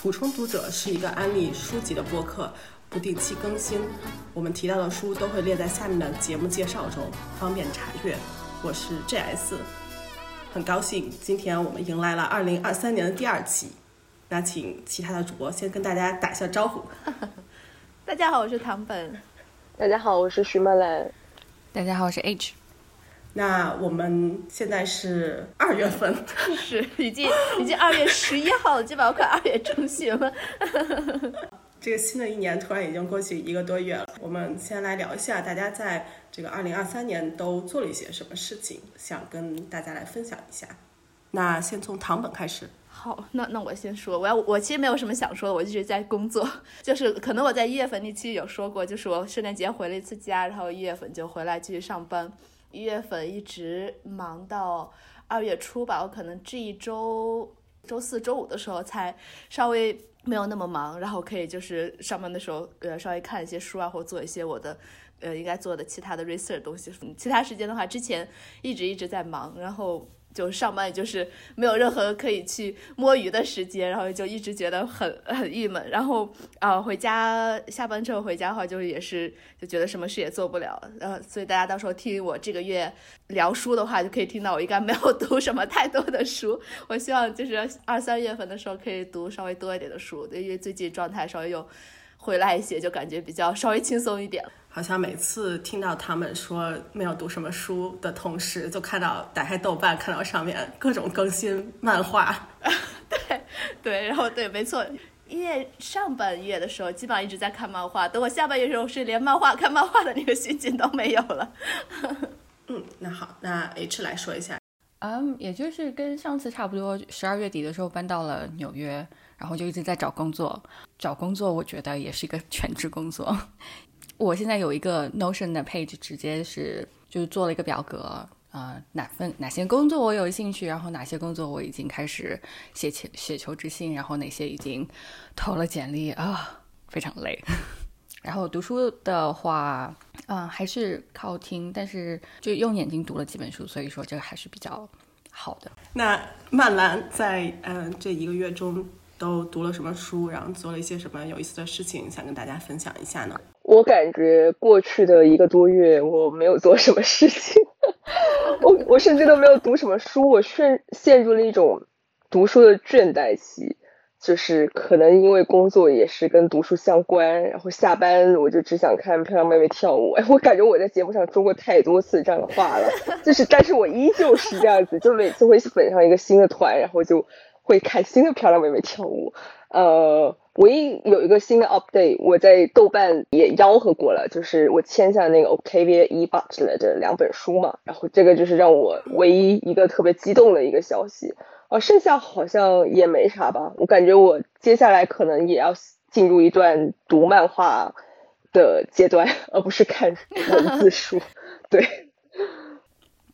补充读者是一个安利书籍的播客，不定期更新。我们提到的书都会列在下面的节目介绍中，方便查阅。我是 J.S，很高兴今天我们迎来了二零二三年的第二期。那请其他的主播先跟大家打一下招呼。大家好，我是唐本。大家好，我是徐梦兰。大家好，我是 H。那我们现在是二月份，是已经已经二月十一号了，基本上快二月中旬了。这个新的一年突然已经过去一个多月了，我们先来聊一下大家在这个二零二三年都做了一些什么事情，想跟大家来分享一下。那先从唐本开始。好，那那我先说，我要我其实没有什么想说的，我一直在工作，就是可能我在一月份那期有说过，就是我圣诞节回了一次家，然后一月份就回来继续上班。一月份一直忙到二月初吧，我可能这一周周四周五的时候才稍微没有那么忙，然后可以就是上班的时候呃稍微看一些书啊，或做一些我的呃应该做的其他的 research 东西。其他时间的话，之前一直一直在忙，然后。就上班，也就是没有任何可以去摸鱼的时间，然后就一直觉得很很郁闷。然后啊，回家下班之后回家的话，就也是就觉得什么事也做不了。呃，所以大家到时候听我这个月聊书的话，就可以听到我应该没有读什么太多的书。我希望就是二三月份的时候可以读稍微多一点的书，因为最近状态稍微又回来一些，就感觉比较稍微轻松一点。好像每次听到他们说没有读什么书的同时，就看到打开豆瓣，看到上面各种更新漫画。对 对，然后对，没错，一月上半月的时候基本上一直在看漫画，等我下半月的时候是连漫画看漫画的那个心情都没有了。嗯，那好，那 H 来说一下。嗯，也就是跟上次差不多，十二月底的时候搬到了纽约，然后就一直在找工作。找工作我觉得也是一个全职工作。我现在有一个 Notion 的 page，直接是就是做了一个表格，啊，哪份哪些工作我有兴趣，然后哪些工作我已经开始写求写求职信，然后哪些已经投了简历啊，非常累。然后读书的话，嗯，还是靠听，但是就用眼睛读了几本书，所以说这个还是比较好的。那曼兰在嗯这一个月中都读了什么书，然后做了一些什么有意思的事情，想跟大家分享一下呢？我感觉过去的一个多月，我没有做什么事情，我我甚至都没有读什么书，我陷陷入了一种读书的倦怠期，就是可能因为工作也是跟读书相关，然后下班我就只想看漂亮妹妹跳舞。哎，我感觉我在节目上说过太多次这样的话了，就是，但是我依旧是这样子，就每次会粉上一个新的团，然后就会看新的漂亮妹妹跳舞，呃。唯一有一个新的 update，我在豆瓣也吆喝过了，就是我签下那个 Octavia E. Butler 的两本书嘛，然后这个就是让我唯一一个特别激动的一个消息，啊，剩下好像也没啥吧，我感觉我接下来可能也要进入一段读漫画的阶段，而不是看文字书，对。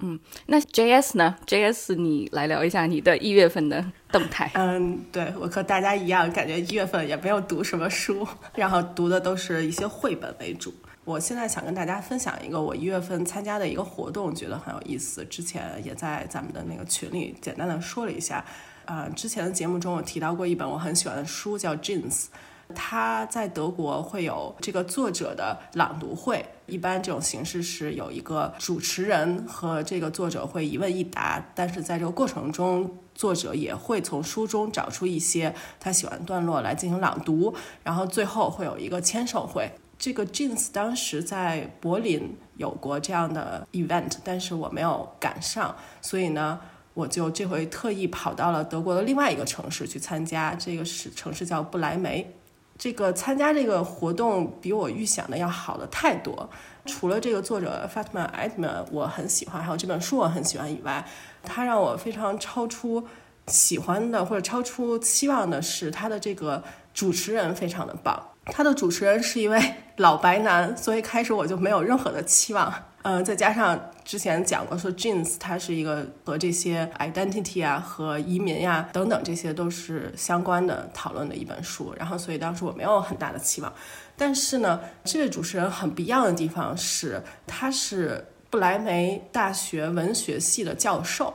嗯，那 J S 呢？J S，你来聊一下你的一月份的动态。嗯，对我和大家一样，感觉一月份也没有读什么书，然后读的都是一些绘本为主。我现在想跟大家分享一个我一月份参加的一个活动，觉得很有意思。之前也在咱们的那个群里简单的说了一下。呃，之前的节目中我提到过一本我很喜欢的书，叫 Jeans。他在德国会有这个作者的朗读会，一般这种形式是有一个主持人和这个作者会一问一答，但是在这个过程中，作者也会从书中找出一些他喜欢段落来进行朗读，然后最后会有一个签售会。这个 Jeans 当时在柏林有过这样的 event，但是我没有赶上，所以呢，我就这回特意跑到了德国的另外一个城市去参加，这个是城市叫不来梅。这个参加这个活动比我预想的要好的太多。除了这个作者 Fatma Edman 我很喜欢，还有这本书我很喜欢以外，他让我非常超出喜欢的或者超出期望的是他的这个主持人非常的棒。他的主持人是一位 老白男，所以开始我就没有任何的期望。嗯，再加上之前讲过说，Jeans 它是一个和这些 identity 啊、和移民呀等等这些都是相关的讨论的一本书，然后所以当时我没有很大的期望。但是呢，这位主持人很不一样的地方是，他是不来梅大学文学系的教授，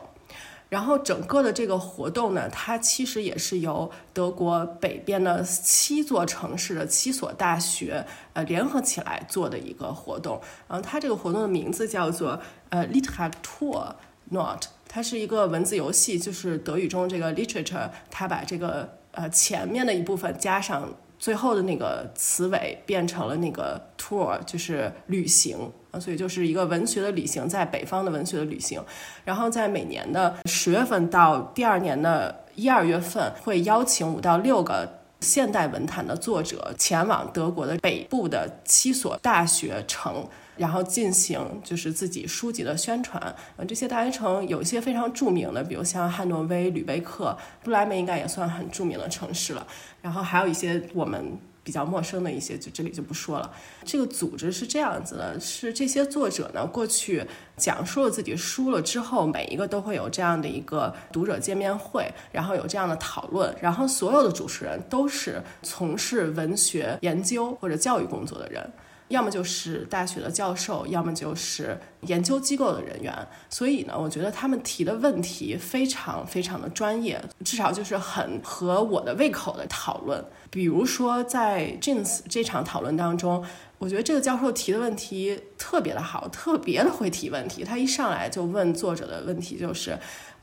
然后整个的这个活动呢，它其实也是由德国北边的七座城市的七所大学呃联合起来做的一个活动。然后它这个活动的名字叫做呃 Literatur Not，它是一个文字游戏，就是德语中这个 literature，它把这个呃前面的一部分加上。最后的那个词尾变成了那个 tour，就是旅行啊，所以就是一个文学的旅行，在北方的文学的旅行。然后在每年的十月份到第二年的一二月份，会邀请五到六个现代文坛的作者前往德国的北部的七所大学城。然后进行就是自己书籍的宣传，呃，这些大学城有一些非常著名的，比如像汉诺威、吕贝克、布莱梅，应该也算很著名的城市了。然后还有一些我们比较陌生的一些，就这里就不说了。这个组织是这样子的，是这些作者呢过去讲述了自己书了之后，每一个都会有这样的一个读者见面会，然后有这样的讨论，然后所有的主持人都是从事文学研究或者教育工作的人。要么就是大学的教授，要么就是研究机构的人员。所以呢，我觉得他们提的问题非常非常的专业，至少就是很合我的胃口的讨论。比如说在 Jeans 这场讨论当中，我觉得这个教授提的问题特别的好，特别的会提问题。他一上来就问作者的问题就是，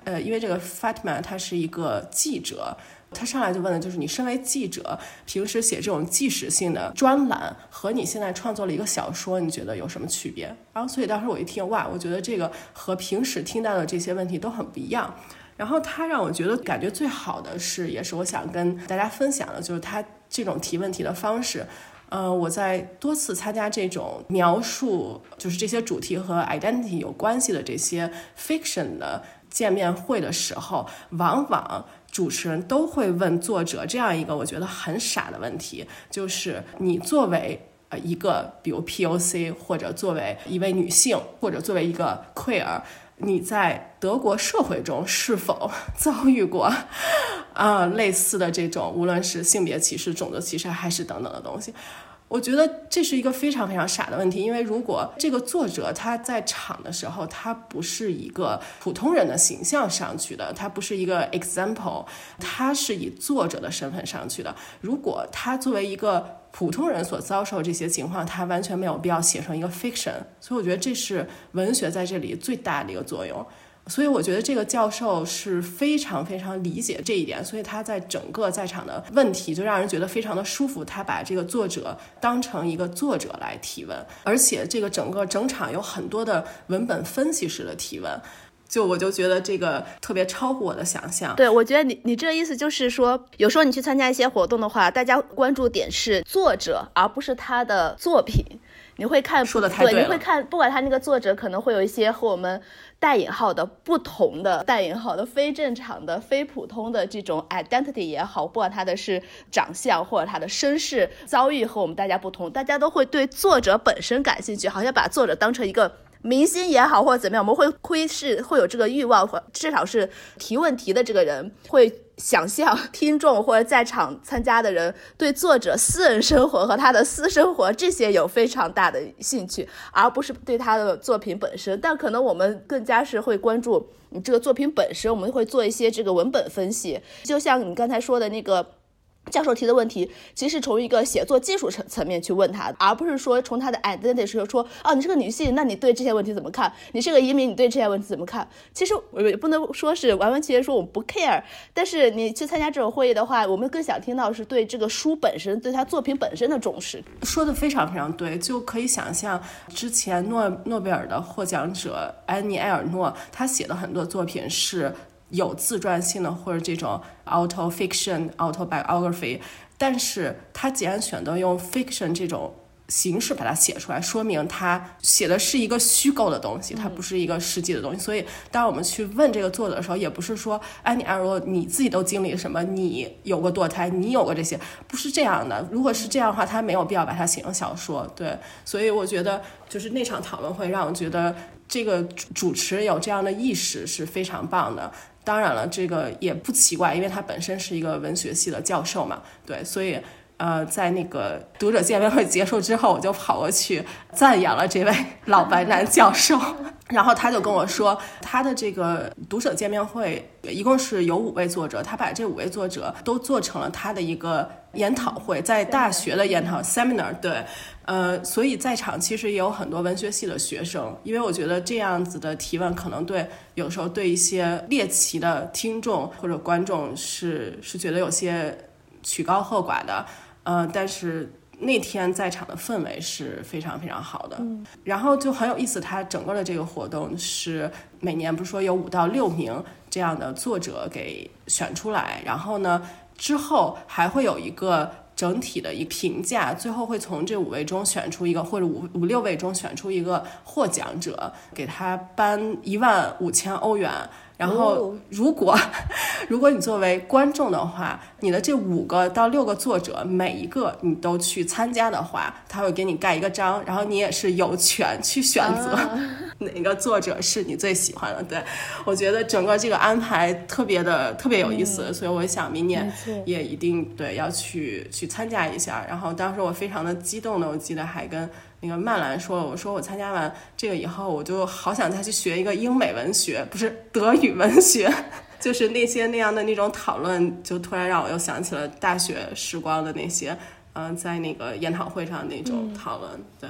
呃，因为这个 Fatma 他是一个记者。他上来就问的就是你身为记者，平时写这种纪实性的专栏，和你现在创作了一个小说，你觉得有什么区别？然后，所以当时我一听，哇，我觉得这个和平时听到的这些问题都很不一样。然后他让我觉得感觉最好的是，也是我想跟大家分享的，就是他这种提问题的方式。呃，我在多次参加这种描述，就是这些主题和 identity 有关系的这些 fiction 的见面会的时候，往往。主持人都会问作者这样一个我觉得很傻的问题，就是你作为呃一个比如 POC，或者作为一位女性，或者作为一个 queer，你在德国社会中是否遭遇过啊类似的这种无论是性别歧视、种族歧视还是等等的东西？我觉得这是一个非常非常傻的问题，因为如果这个作者他在场的时候，他不是一个普通人的形象上去的，他不是一个 example，他是以作者的身份上去的。如果他作为一个普通人所遭受这些情况，他完全没有必要写成一个 fiction。所以我觉得这是文学在这里最大的一个作用。所以我觉得这个教授是非常非常理解这一点，所以他在整个在场的问题就让人觉得非常的舒服。他把这个作者当成一个作者来提问，而且这个整个整场有很多的文本分析式的提问，就我就觉得这个特别超乎我的想象。对，我觉得你你这意思就是说，有时候你去参加一些活动的话，大家关注点是作者，而不是他的作品。你会看说的太对了，你会看，不管他那个作者可能会有一些和我们带引号的不同的带引号的非正常的非普通的这种 identity 也好，不管他的是长相或者他的身世遭遇和我们大家不同，大家都会对作者本身感兴趣，好像把作者当成一个。明星也好，或者怎么样，我们会窥视，会有这个欲望，或至少是提问题的这个人会想象听众或者在场参加的人对作者私人生活和他的私生活这些有非常大的兴趣，而不是对他的作品本身。但可能我们更加是会关注你这个作品本身，我们会做一些这个文本分析，就像你刚才说的那个。教授提的问题，其实从一个写作技术层层面去问他，而不是说从他的 identity 说说，哦，你是个女性，那你对这些问题怎么看？你是个移民，你对这些问题怎么看？其实我也不能说是完完全全说我们不 care，但是你去参加这种会议的话，我们更想听到是对这个书本身，对他作品本身的重视。说的非常非常对，就可以想象之前诺诺贝尔的获奖者安妮埃尔诺，他写的很多作品是。有自传性的或者这种 auto fiction autobiography，但是他既然选择用 fiction 这种形式把它写出来，说明他写的是一个虚构的东西，它不是一个实际的东西。所以，当我们去问这个作者的时候，也不是说，哎，你二罗你自己都经历了什么？你有过堕胎？你有过这些？不是这样的。如果是这样的话，他没有必要把它写成小说。对，所以我觉得，就是那场讨论会让我觉得，这个主持有这样的意识是非常棒的。当然了，这个也不奇怪，因为他本身是一个文学系的教授嘛，对，所以，呃，在那个读者见面会结束之后，我就跑过去赞扬了这位老白男教授。然后他就跟我说，他的这个读者见面会一共是有五位作者，他把这五位作者都做成了他的一个研讨会，在大学的研讨 seminar。对，呃，所以在场其实也有很多文学系的学生，因为我觉得这样子的提问可能对有时候对一些猎奇的听众或者观众是是觉得有些曲高和寡的，呃，但是。那天在场的氛围是非常非常好的，然后就很有意思。它整个的这个活动是每年不是说有五到六名这样的作者给选出来，然后呢之后还会有一个整体的一评价，最后会从这五位中选出一个或者五五六位中选出一个获奖者，给他颁一万五千欧元。然后，如果 如果你作为观众的话，你的这五个到六个作者每一个你都去参加的话，他会给你盖一个章，然后你也是有权去选择 哪个作者是你最喜欢的。对我觉得整个这个安排特别的特别有意思，所以我想明年也一定对要去去参加一下。然后当时我非常的激动的，我记得还跟。那个曼兰说：“我说我参加完这个以后，我就好想再去学一个英美文学，不是德语文学，就是那些那样的那种讨论，就突然让我又想起了大学时光的那些，嗯，在那个研讨会上那种讨论。对，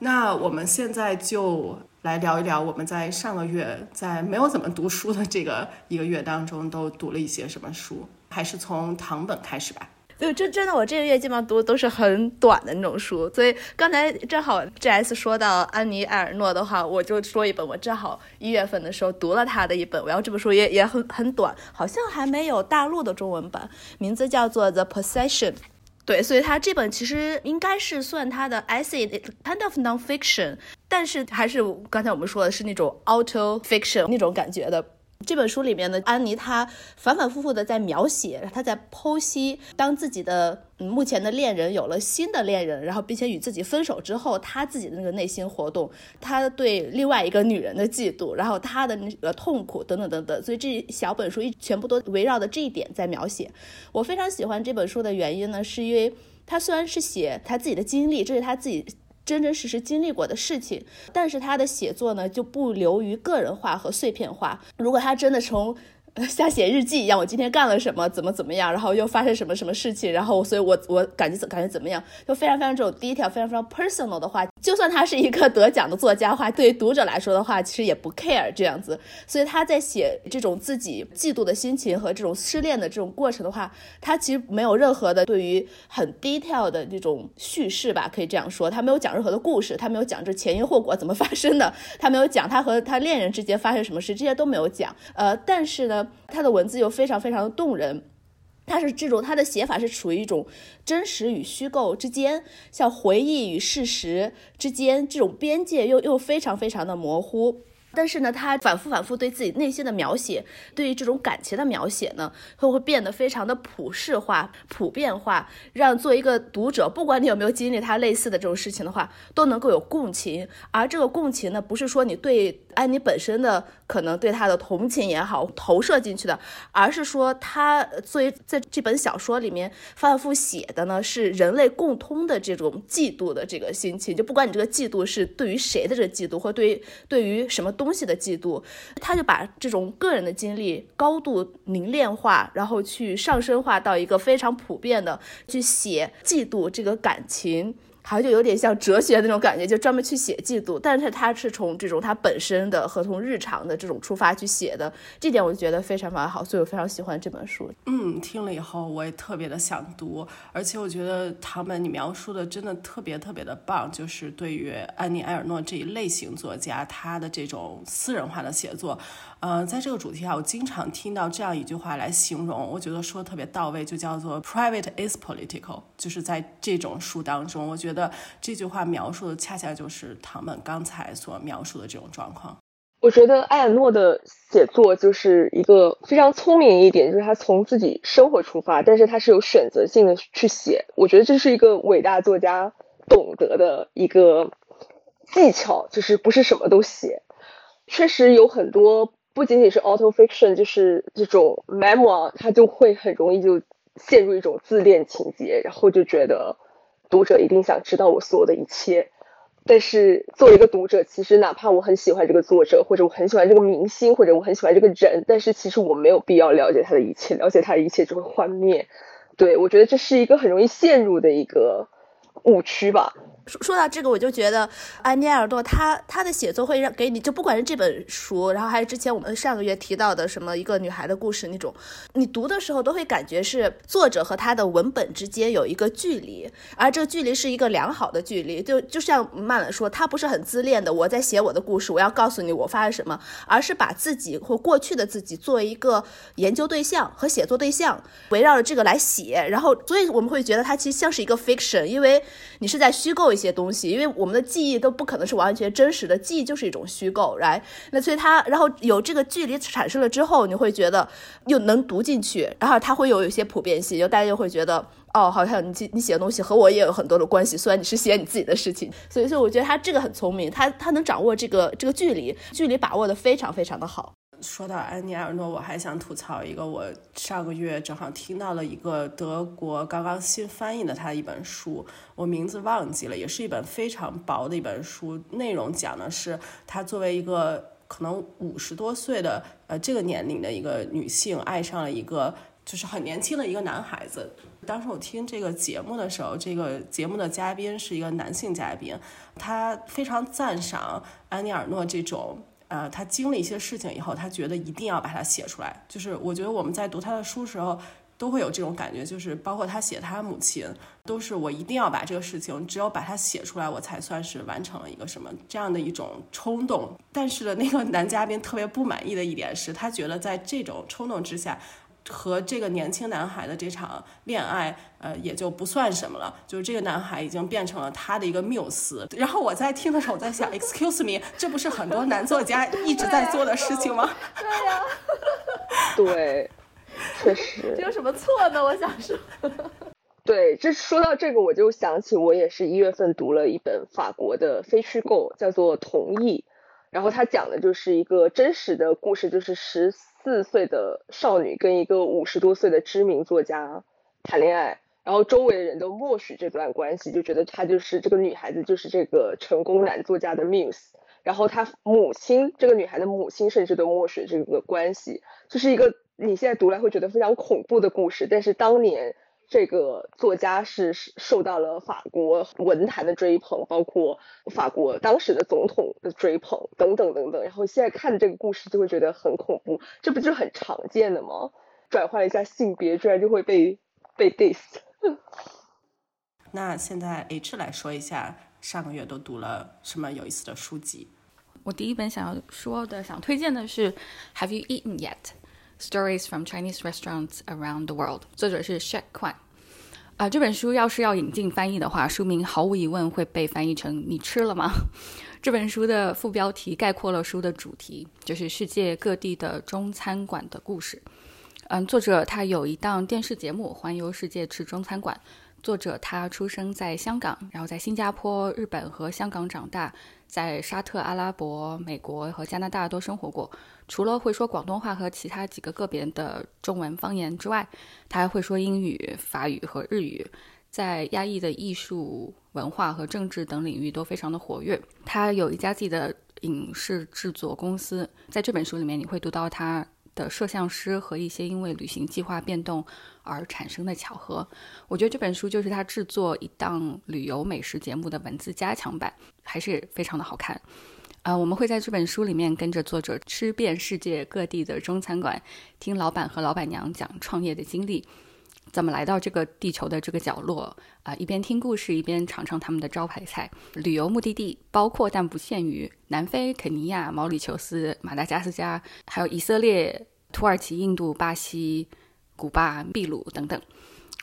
那我们现在就来聊一聊我们在上个月在没有怎么读书的这个一个月当中都读了一些什么书，还是从唐本开始吧。”对，真真的，我这个月基本上读的都是很短的那种书，所以刚才正好 G S 说到安妮埃尔诺的话，我就说一本我正好一月份的时候读了他的一本，然后这本书也也很很短，好像还没有大陆的中文版，名字叫做 The Possession。对，所以他这本其实应该是算他的 essay，kind of nonfiction，但是还是刚才我们说的是那种 auto fiction 那种感觉的。这本书里面呢，安妮她反反复复的在描写，她在剖析，当自己的目前的恋人有了新的恋人，然后并且与自己分手之后，她自己的那个内心活动，她对另外一个女人的嫉妒，然后她的那个痛苦等等等等。所以这小本书一全部都围绕着这一点在描写。我非常喜欢这本书的原因呢，是因为他虽然是写他自己的经历，这是他自己。真真实实经历过的事情，但是他的写作呢就不流于个人化和碎片化。如果他真的从 像写日记一样，我今天干了什么，怎么怎么样，然后又发生什么什么事情，然后所以我我感觉怎感觉怎么样，就非常非常这种 detail，非常非常 personal 的话，就算他是一个得奖的作家话，对于读者来说的话，其实也不 care 这样子。所以他在写这种自己嫉妒的心情和这种失恋的这种过程的话，他其实没有任何的对于很 detail 的这种叙事吧，可以这样说，他没有讲任何的故事，他没有讲这前因后果怎么发生的，他没有讲他和他恋人之间发生什么事，这些都没有讲。呃，但是呢。他的文字又非常非常的动人，他是这种他的写法是处于一种真实与虚构之间，像回忆与事实之间这种边界又又非常非常的模糊。但是呢，他反复反复对自己内心的描写，对于这种感情的描写呢，会会变得非常的普世化、普遍化，让做一个读者，不管你有没有经历他类似的这种事情的话，都能够有共情。而这个共情呢，不是说你对安妮本身的可能对他的同情也好，投射进去的，而是说他作为在这本小说里面反反复写的呢，是人类共通的这种嫉妒的这个心情。就不管你这个嫉妒是对于谁的这个嫉妒，或对于对于什么东。东西的嫉妒，他就把这种个人的经历高度凝练化，然后去上升化到一个非常普遍的去写嫉妒这个感情。好像就有点像哲学那种感觉，就专门去写嫉妒，但是他是从这种他本身的和从日常的这种出发去写的，这点我就觉得非常非常好，所以我非常喜欢这本书。嗯，听了以后我也特别的想读，而且我觉得唐本你描述的真的特别特别的棒，就是对于安妮埃尔诺这一类型作家，他的这种私人化的写作。呃，在这个主题下，我经常听到这样一句话来形容，我觉得说的特别到位，就叫做 “private is political”。就是在这种书当中，我觉得这句话描述的恰恰就是唐本刚才所描述的这种状况。我觉得埃尔诺的写作就是一个非常聪明一点，就是他从自己生活出发，但是他是有选择性的去写。我觉得这是一个伟大作家懂得的一个技巧，就是不是什么都写。确实有很多。不仅仅是 auto fiction，就是这种 memoir，他就会很容易就陷入一种自恋情节，然后就觉得读者一定想知道我所有的一切。但是作为一个读者，其实哪怕我很喜欢这个作者，或者我很喜欢这个明星，或者我很喜欢这个人，但是其实我没有必要了解他的一切，了解他的一切就会幻灭。对我觉得这是一个很容易陷入的一个误区吧。说说到这个，我就觉得安妮埃尔诺他他的写作会让给你，就不管是这本书，然后还是之前我们上个月提到的什么一个女孩的故事那种，你读的时候都会感觉是作者和他的文本之间有一个距离，而这个距离是一个良好的距离。就就像曼了说，他不是很自恋的，我在写我的故事，我要告诉你我发生什么，而是把自己或过去的自己作为一个研究对象和写作对象，围绕着这个来写，然后所以我们会觉得它其实像是一个 fiction，因为你是在虚构。一些东西，因为我们的记忆都不可能是完全真实的，记忆就是一种虚构，right？那所以它，然后有这个距离产生了之后，你会觉得又能读进去，然后它会有一些普遍性，就大家就会觉得，哦，好像你你写的东西和我也有很多的关系，虽然你是写你自己的事情，所以，所以我觉得他这个很聪明，他他能掌握这个这个距离，距离把握的非常非常的好。说到安妮尔诺，我还想吐槽一个，我上个月正好听到了一个德国刚刚新翻译的他的一本书，我名字忘记了，也是一本非常薄的一本书，内容讲的是他作为一个可能五十多岁的呃这个年龄的一个女性，爱上了一个就是很年轻的一个男孩子。当时我听这个节目的时候，这个节目的嘉宾是一个男性嘉宾，他非常赞赏安妮尔诺这种。呃，他经历一些事情以后，他觉得一定要把它写出来。就是我觉得我们在读他的书时候，都会有这种感觉，就是包括他写他母亲，都是我一定要把这个事情，只有把它写出来，我才算是完成了一个什么这样的一种冲动。但是呢那个男嘉宾特别不满意的一点是，他觉得在这种冲动之下。和这个年轻男孩的这场恋爱，呃，也就不算什么了。就是这个男孩已经变成了他的一个缪斯。然后我在听的时候，我在想，Excuse me，这不是很多男作家一直在做的事情吗？对呀，对，确实。这有什么错呢？我想说。对，这说到这个，我就想起我也是一月份读了一本法国的非虚构，叫做《同意》，然后他讲的就是一个真实的故事，就是十。四四岁的少女跟一个五十多岁的知名作家谈恋爱，然后周围的人都默许这段关系，就觉得她就是这个女孩子就是这个成功男作家的 muse，然后她母亲这个女孩的母亲甚至都默许这个关系，就是一个你现在读来会觉得非常恐怖的故事，但是当年。这个作家是受到了法国文坛的追捧，包括法国当时的总统的追捧等等等等。然后现在看这个故事就会觉得很恐怖，这不就是很常见的吗？转换一下性别，居然就会被被 diss。那现在 H 来说一下上个月都读了什么有意思的书籍？我第一本想要说的、想推荐的是《Have You Eaten Yet》。Stories from Chinese Restaurants Around the World，作者是 Shek Kuan。啊，这本书要是要引进翻译的话，书名毫无疑问会被翻译成“你吃了吗？” 这本书的副标题概括了书的主题，就是世界各地的中餐馆的故事。嗯，作者他有一档电视节目《环游世界吃中餐馆》。作者他出生在香港，然后在新加坡、日本和香港长大，在沙特阿拉伯、美国和加拿大都生活过。除了会说广东话和其他几个个别的中文方言之外，他还会说英语、法语和日语。在压抑的艺术、文化和政治等领域都非常的活跃。他有一家自己的影视制作公司。在这本书里面，你会读到他。的摄像师和一些因为旅行计划变动而产生的巧合，我觉得这本书就是他制作一档旅游美食节目的文字加强版，还是非常的好看。呃，我们会在这本书里面跟着作者吃遍世界各地的中餐馆，听老板和老板娘讲创业的经历。怎么来到这个地球的这个角落啊？一边听故事，一边尝尝他们的招牌菜。旅游目的地包括但不限于南非、肯尼亚、毛里求斯、马达加斯加，还有以色列、土耳其、印度、巴西、古巴、秘鲁等等。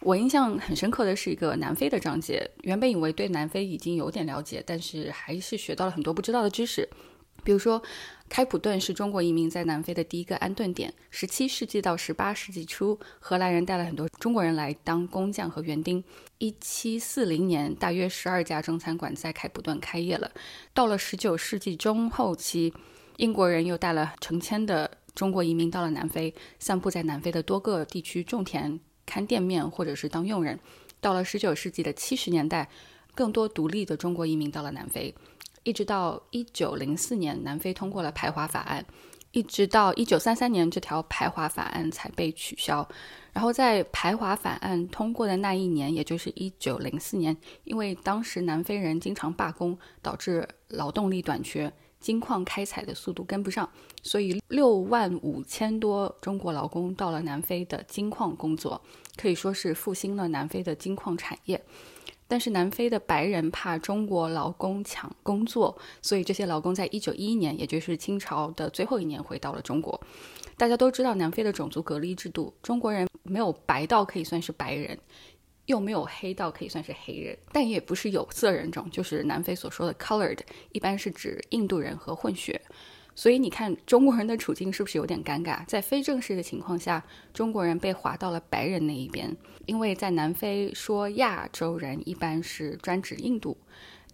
我印象很深刻的是一个南非的章节。原本以为对南非已经有点了解，但是还是学到了很多不知道的知识，比如说。开普敦是中国移民在南非的第一个安顿点。十七世纪到十八世纪初，荷兰人带了很多中国人来当工匠和园丁。一七四零年，大约十二家中餐馆在开普敦开业了。到了十九世纪中后期，英国人又带了成千的中国移民到了南非，散布在南非的多个地区种田、看店面或者是当佣人。到了十九世纪的七十年代。更多独立的中国移民到了南非，一直到一九零四年，南非通过了排华法案，一直到一九三三年，这条排华法案才被取消。然后在排华法案通过的那一年，也就是一九零四年，因为当时南非人经常罢工，导致劳动力短缺，金矿开采的速度跟不上，所以六万五千多中国劳工到了南非的金矿工作，可以说是复兴了南非的金矿产业。但是南非的白人怕中国劳工抢工作，所以这些劳工在一九一一年，也就是清朝的最后一年，回到了中国。大家都知道南非的种族隔离制度，中国人没有白到可以算是白人，又没有黑到可以算是黑人，但也不是有色人种，就是南非所说的 colored，一般是指印度人和混血。所以你看，中国人的处境是不是有点尴尬？在非正式的情况下，中国人被划到了白人那一边，因为在南非说亚洲人一般是专指印度，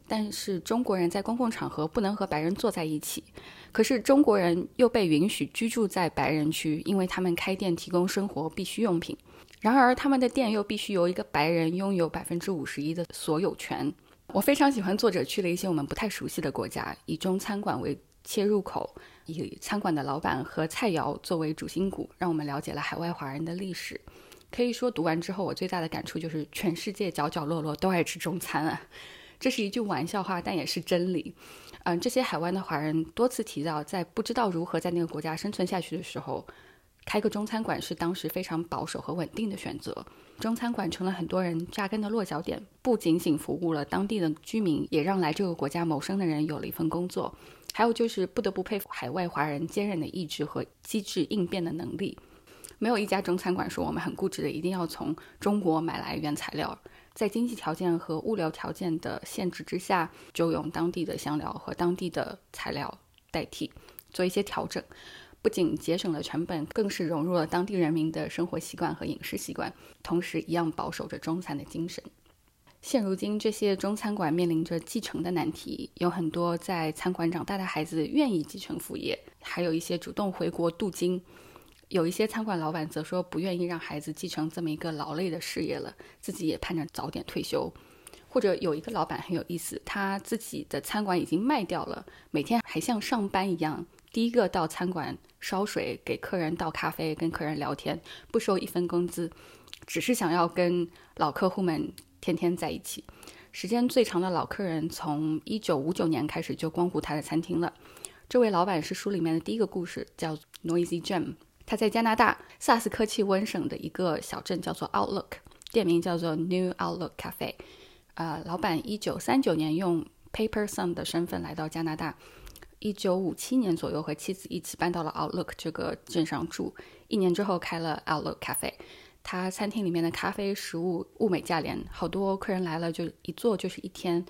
但是中国人在公共场合不能和白人坐在一起。可是中国人又被允许居住在白人区，因为他们开店提供生活必需用品。然而他们的店又必须由一个白人拥有百分之五十一的所有权。我非常喜欢作者去了一些我们不太熟悉的国家，以中餐馆为。切入口以餐馆的老板和菜肴作为主心骨，让我们了解了海外华人的历史。可以说，读完之后，我最大的感触就是全世界角角落落都爱吃中餐啊！这是一句玩笑话，但也是真理。嗯，这些海外的华人多次提到，在不知道如何在那个国家生存下去的时候，开个中餐馆是当时非常保守和稳定的选择。中餐馆成了很多人扎根的落脚点，不仅仅服务了当地的居民，也让来这个国家谋生的人有了一份工作。还有就是不得不佩服海外华人坚韧的意志和机智应变的能力。没有一家中餐馆说我们很固执的一定要从中国买来原材料，在经济条件和物流条件的限制之下，就用当地的香料和当地的材料代替做一些调整，不仅节省了成本，更是融入了当地人民的生活习惯和饮食习惯，同时一样保守着中餐的精神。现如今，这些中餐馆面临着继承的难题，有很多在餐馆长大的孩子愿意继承副业，还有一些主动回国镀金。有一些餐馆老板则说不愿意让孩子继承这么一个劳累的事业了，自己也盼着早点退休。或者有一个老板很有意思，他自己的餐馆已经卖掉了，每天还像上班一样，第一个到餐馆烧水，给客人倒咖啡，跟客人聊天，不收一分工资，只是想要跟老客户们。天天在一起，时间最长的老客人从一九五九年开始就光顾他的餐厅了。这位老板是书里面的第一个故事，叫 Noisy Jim。他在加拿大萨斯科契温省的一个小镇叫做 Outlook，店名叫做 New Outlook Cafe。啊，老板一九三九年用 paper son 的身份来到加拿大，一九五七年左右和妻子一起搬到了 Outlook 这个镇上住，一年之后开了 Outlook Cafe。他餐厅里面的咖啡、食物物美价廉，好多客人来了就一坐就是一天。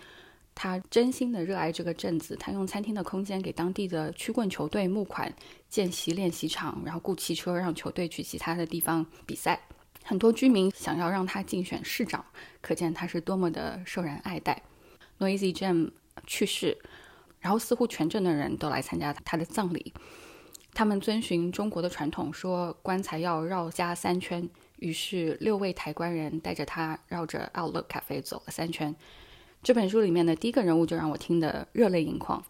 他真心的热爱这个镇子，他用餐厅的空间给当地的曲棍球队募款，建习练习场，然后雇汽车让球队去其他的地方比赛。很多居民想要让他竞选市长，可见他是多么的受人爱戴。Noisy Jim 去世，然后似乎全镇的人都来参加他的葬礼。他们遵循中国的传统，说棺材要绕家三圈。于是，六位抬棺人带着他绕着 Outlook Cafe 走了三圈。这本书里面的第一个人物就让我听得热泪盈眶，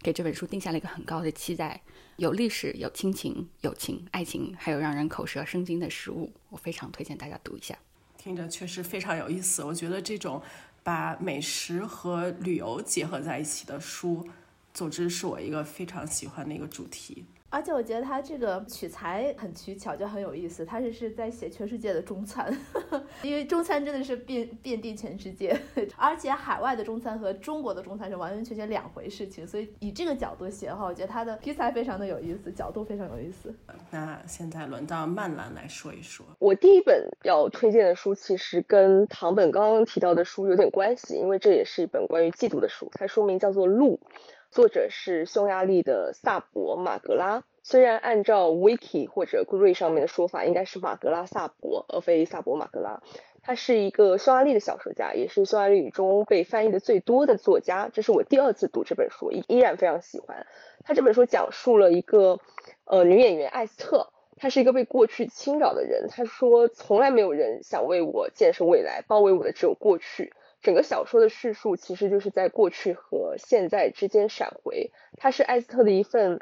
给这本书定下了一个很高的期待。有历史，有亲情、友情、爱情，还有让人口舌生津的食物，我非常推荐大家读一下。听着确实非常有意思。我觉得这种把美食和旅游结合在一起的书，总之是我一个非常喜欢的一个主题。而且我觉得他这个取材很取巧，就很有意思。他是是在写全世界的中餐，因为中餐真的是遍遍地全世界，而且海外的中餐和中国的中餐是完完全全两回事情。所以以这个角度写的话，我觉得他的题材非常的有意思，角度非常有意思。那现在轮到曼兰来说一说，我第一本要推荐的书，其实跟唐本刚刚提到的书有点关系，因为这也是一本关于嫉妒的书。它书名叫做《路》。作者是匈牙利的萨博马格拉，虽然按照 Wiki 或者 g r e 上面的说法，应该是马格拉萨博，而非萨博马格拉。他是一个匈牙利的小说家，也是匈牙利语中被翻译的最多的作家。这是我第二次读这本书，依依然非常喜欢。他这本书讲述了一个呃女演员艾斯特，她是一个被过去侵扰的人。她说，从来没有人想为我建设未来，包围我的只有过去。整个小说的叙述其实就是在过去和现在之间闪回，它是艾斯特的一份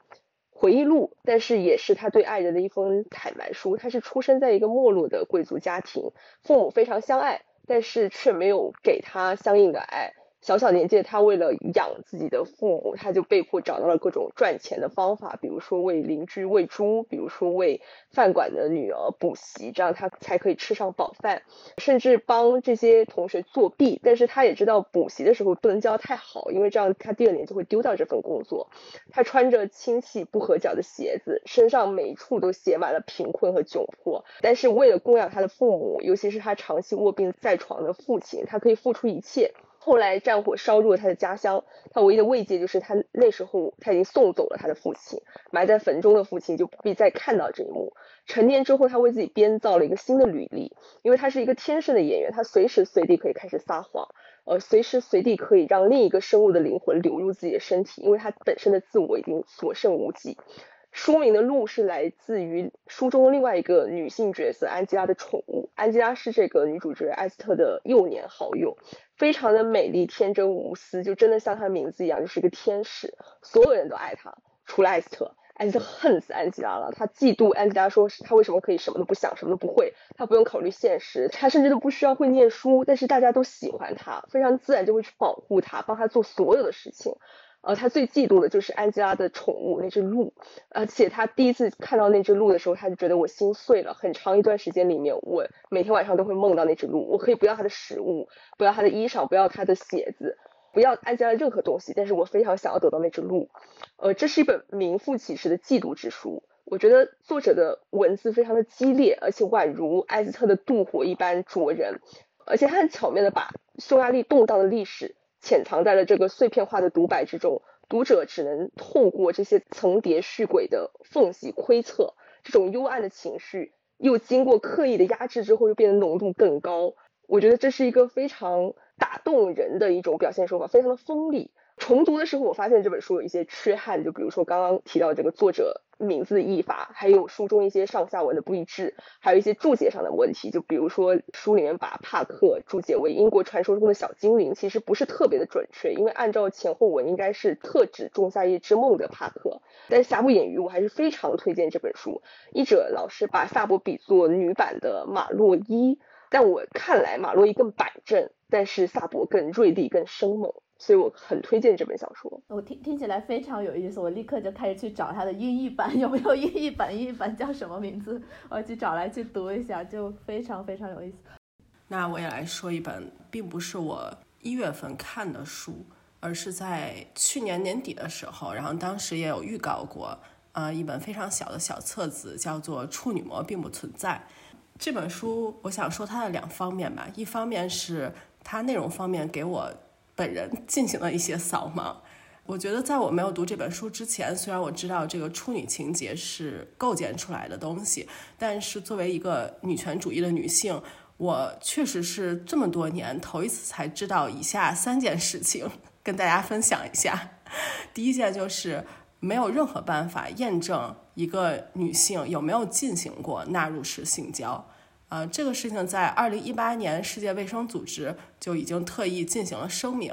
回忆录，但是也是他对爱人的一封坦白书。他是出生在一个没落的贵族家庭，父母非常相爱，但是却没有给他相应的爱。小小年纪，他为了养自己的父母，他就被迫找到了各种赚钱的方法，比如说为邻居喂猪，比如说为饭馆的女儿补习，这样他才可以吃上饱饭，甚至帮这些同学作弊。但是他也知道补习的时候不能教太好，因为这样他第二年就会丢掉这份工作。他穿着亲戚不合脚的鞋子，身上每一处都写满了贫困和窘迫。但是为了供养他的父母，尤其是他长期卧病在床的父亲，他可以付出一切。后来战火烧入了他的家乡，他唯一的慰藉就是他那时候他已经送走了他的父亲，埋在坟中的父亲就不必再看到这一幕。成年之后，他为自己编造了一个新的履历，因为他是一个天生的演员，他随时随地可以开始撒谎，呃，随时随地可以让另一个生物的灵魂流入自己的身体，因为他本身的自我已经所剩无几。书名的鹿是来自于书中另外一个女性角色安吉拉的宠物，安吉拉是这个女主角艾斯特的幼年好友。非常的美丽、天真无私，就真的像她的名字一样，就是一个天使。所有人都爱她，除了艾斯特。艾斯特恨死安吉拉了，他嫉妒安吉拉，说他为什么可以什么都不想、什么都不会，他不用考虑现实，他甚至都不需要会念书，但是大家都喜欢他，非常自然就会去保护他，帮他做所有的事情。呃，他最嫉妒的就是安吉拉的宠物那只鹿，而且他第一次看到那只鹿的时候，他就觉得我心碎了。很长一段时间里面，我每天晚上都会梦到那只鹿。我可以不要它的食物，不要它的衣裳，不要它的鞋子，不要安吉拉任何东西，但是我非常想要得到那只鹿。呃，这是一本名副其实的嫉妒之书。我觉得作者的文字非常的激烈，而且宛如艾斯特的妒火一般灼人，而且他很巧妙的把匈牙利动荡的历史。潜藏在了这个碎片化的独白之中，读者只能透过这些层叠续轨的缝隙窥测这种幽暗的情绪，又经过刻意的压制之后，又变得浓度更高。我觉得这是一个非常打动人的一种表现手法，非常的锋利。重读的时候，我发现这本书有一些缺憾，就比如说刚刚提到这个作者名字的译法，还有书中一些上下文的不一致，还有一些注解上的问题。就比如说书里面把帕克注解为英国传说中的小精灵，其实不是特别的准确，因为按照前后文应该是特指仲夏夜之梦的帕克。但瑕不掩瑜，我还是非常推荐这本书。译者老师把萨博比作女版的马洛伊，但我看来马洛伊更板正，但是萨博更锐利、更生猛。所以我很推荐这本小说。我听听起来非常有意思，我立刻就开始去找它的英译版，有没有英译版？英译版叫什么名字？我要去找来去读一下，就非常非常有意思。那我也来说一本，并不是我一月份看的书，而是在去年年底的时候，然后当时也有预告过，呃，一本非常小的小册子，叫做《处女膜并不存在》。这本书，我想说它的两方面吧，一方面是它内容方面给我。本人进行了一些扫盲，我觉得在我没有读这本书之前，虽然我知道这个处女情节是构建出来的东西，但是作为一个女权主义的女性，我确实是这么多年头一次才知道以下三件事情，跟大家分享一下。第一件就是没有任何办法验证一个女性有没有进行过纳入式性交。呃，这个事情在二零一八年世界卫生组织就已经特意进行了声明。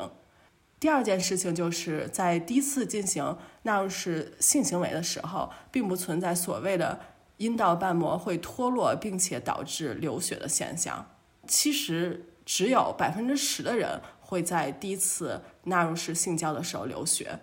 第二件事情就是在第一次进行纳入式性行为的时候，并不存在所谓的阴道瓣膜会脱落并且导致流血的现象。其实只有百分之十的人会在第一次纳入式性交的时候流血。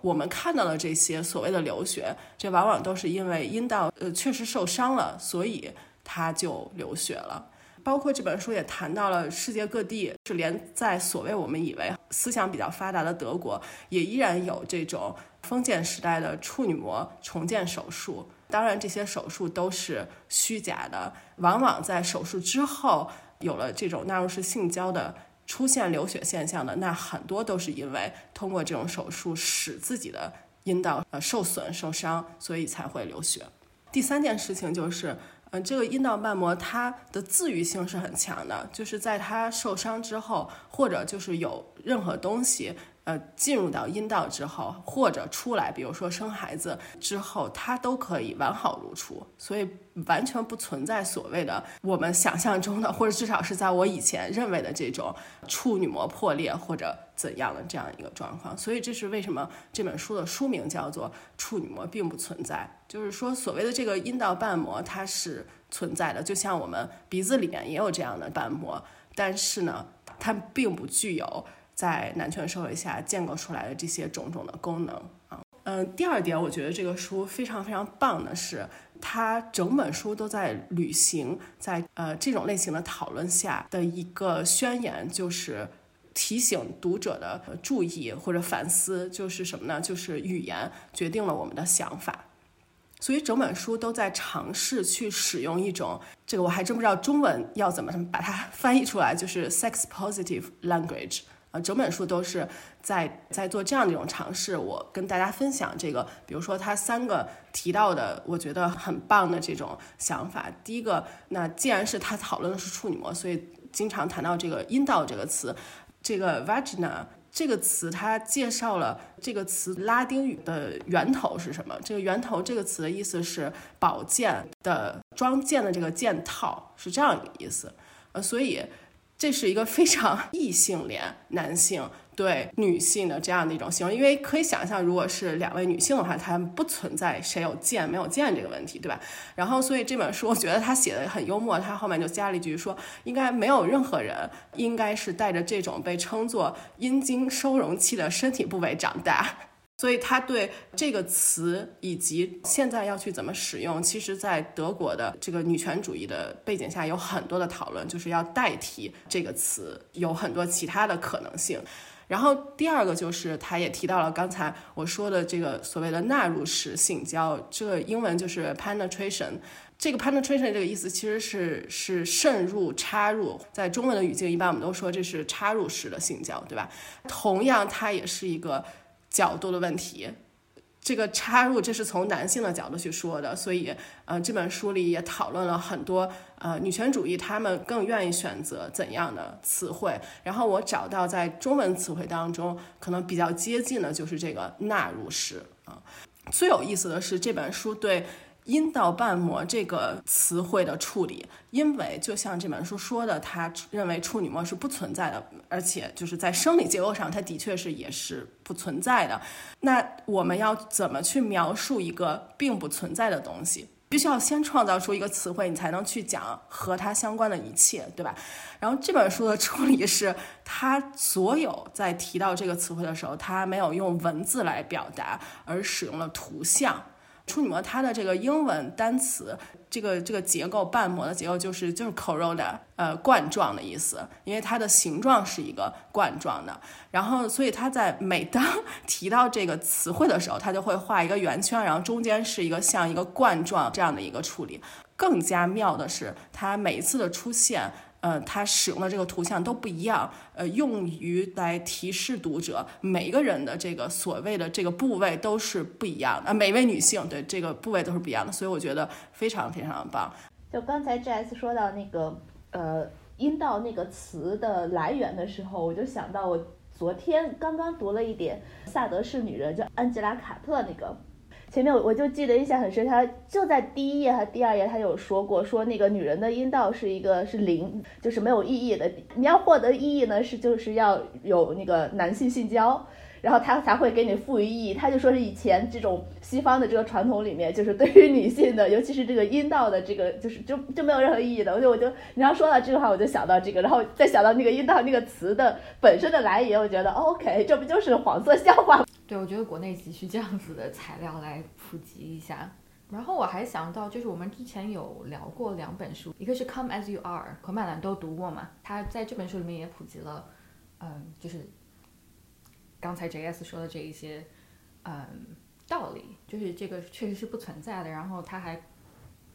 我们看到的这些所谓的流血，这往往都是因为阴道呃确实受伤了，所以。他就流血了，包括这本书也谈到了世界各地，是连在所谓我们以为思想比较发达的德国，也依然有这种封建时代的处女膜重建手术。当然，这些手术都是虚假的，往往在手术之后有了这种纳入式性交的出现流血现象的，那很多都是因为通过这种手术使自己的阴道呃受损受伤，所以才会流血。第三件事情就是。嗯，这个阴道瓣膜它的自愈性是很强的，就是在它受伤之后，或者就是有任何东西呃，进入到阴道之后，或者出来，比如说生孩子之后，它都可以完好如初，所以完全不存在所谓的我们想象中的，或者至少是在我以前认为的这种处女膜破裂或者怎样的这样一个状况。所以这是为什么这本书的书名叫做《处女膜并不存在》，就是说所谓的这个阴道瓣膜它是存在的，就像我们鼻子里面也有这样的瓣膜，但是呢，它并不具有。在男权社会下建构出来的这些种种的功能啊，嗯，第二点，我觉得这个书非常非常棒的是，它整本书都在履行在呃这种类型的讨论下的一个宣言，就是提醒读者的注意或者反思，就是什么呢？就是语言决定了我们的想法，所以整本书都在尝试去使用一种这个我还真不知道中文要怎么把它翻译出来，就是 sex positive language。啊，整本书都是在在做这样的一种尝试。我跟大家分享这个，比如说他三个提到的，我觉得很棒的这种想法。第一个，那既然是他讨论的是处女膜，所以经常谈到这个阴道这个词，这个 vagina 这个词，它介绍了这个词拉丁语的源头是什么？这个源头这个词的意思是宝剑的装剑的这个剑套，是这样一个意思。呃，所以。这是一个非常异性恋男性对女性的这样的一种形容，因为可以想象，如果是两位女性的话，他们不存在谁有剑没有剑这个问题，对吧？然后，所以这本书我觉得他写的很幽默，他后面就加了一句说，应该没有任何人应该是带着这种被称作阴茎收容器的身体部位长大。所以他对这个词以及现在要去怎么使用，其实，在德国的这个女权主义的背景下，有很多的讨论，就是要代替这个词，有很多其他的可能性。然后第二个就是，他也提到了刚才我说的这个所谓的纳入式性交，这个英文就是 penetration。这个 penetration 这个意思其实是是渗入、插入，在中文的语境一般我们都说这是插入式的性交，对吧？同样，它也是一个。角度的问题，这个插入这是从男性的角度去说的，所以呃这本书里也讨论了很多呃女权主义他们更愿意选择怎样的词汇，然后我找到在中文词汇当中可能比较接近的就是这个纳入式啊。最有意思的是这本书对。阴道瓣膜这个词汇的处理，因为就像这本书说的，他认为处女膜是不存在的，而且就是在生理结构上，它的确是也是不存在的。那我们要怎么去描述一个并不存在的东西？必须要先创造出一个词汇，你才能去讲和它相关的一切，对吧？然后这本书的处理是，他所有在提到这个词汇的时候，他没有用文字来表达，而使用了图像。处女膜它的这个英文单词，这个这个结构瓣膜的结构就是就是 corona，呃冠状的意思，因为它的形状是一个冠状的。然后所以它在每当提到这个词汇的时候，它就会画一个圆圈，然后中间是一个像一个冠状这样的一个处理。更加妙的是，它每一次的出现。呃，它使用的这个图像都不一样，呃，用于来提示读者每一个人的这个所谓的这个部位都是不一样的，每位女性对这个部位都是不一样的，所以我觉得非常非常棒。就刚才 Jess 说到那个呃阴道那个词的来源的时候，我就想到我昨天刚刚读了一点萨德式女人，叫安吉拉卡特那个。前面我我就记得印象很深，他就在第一页和第二页，他有说过，说那个女人的阴道是一个是零，就是没有意义的。你要获得意义呢，是就是要有那个男性性交。然后他才会给你赋予意义。他就说是以前这种西方的这个传统里面，就是对于女性的，尤其是这个阴道的这个，就是就就没有任何意义的。我就我就你要说到这个话，我就想到这个，然后再想到那个阴道那个词的本身的来源，我觉得 OK，这不就是黄色笑话？对，我觉得国内急需这样子的材料来普及一下。然后我还想到，就是我们之前有聊过两本书，一个是《Come as You Are》，何曼兰都读过嘛。他在这本书里面也普及了，嗯，就是。刚才 J.S 说的这一些，嗯，道理就是这个确实是不存在的。然后他还，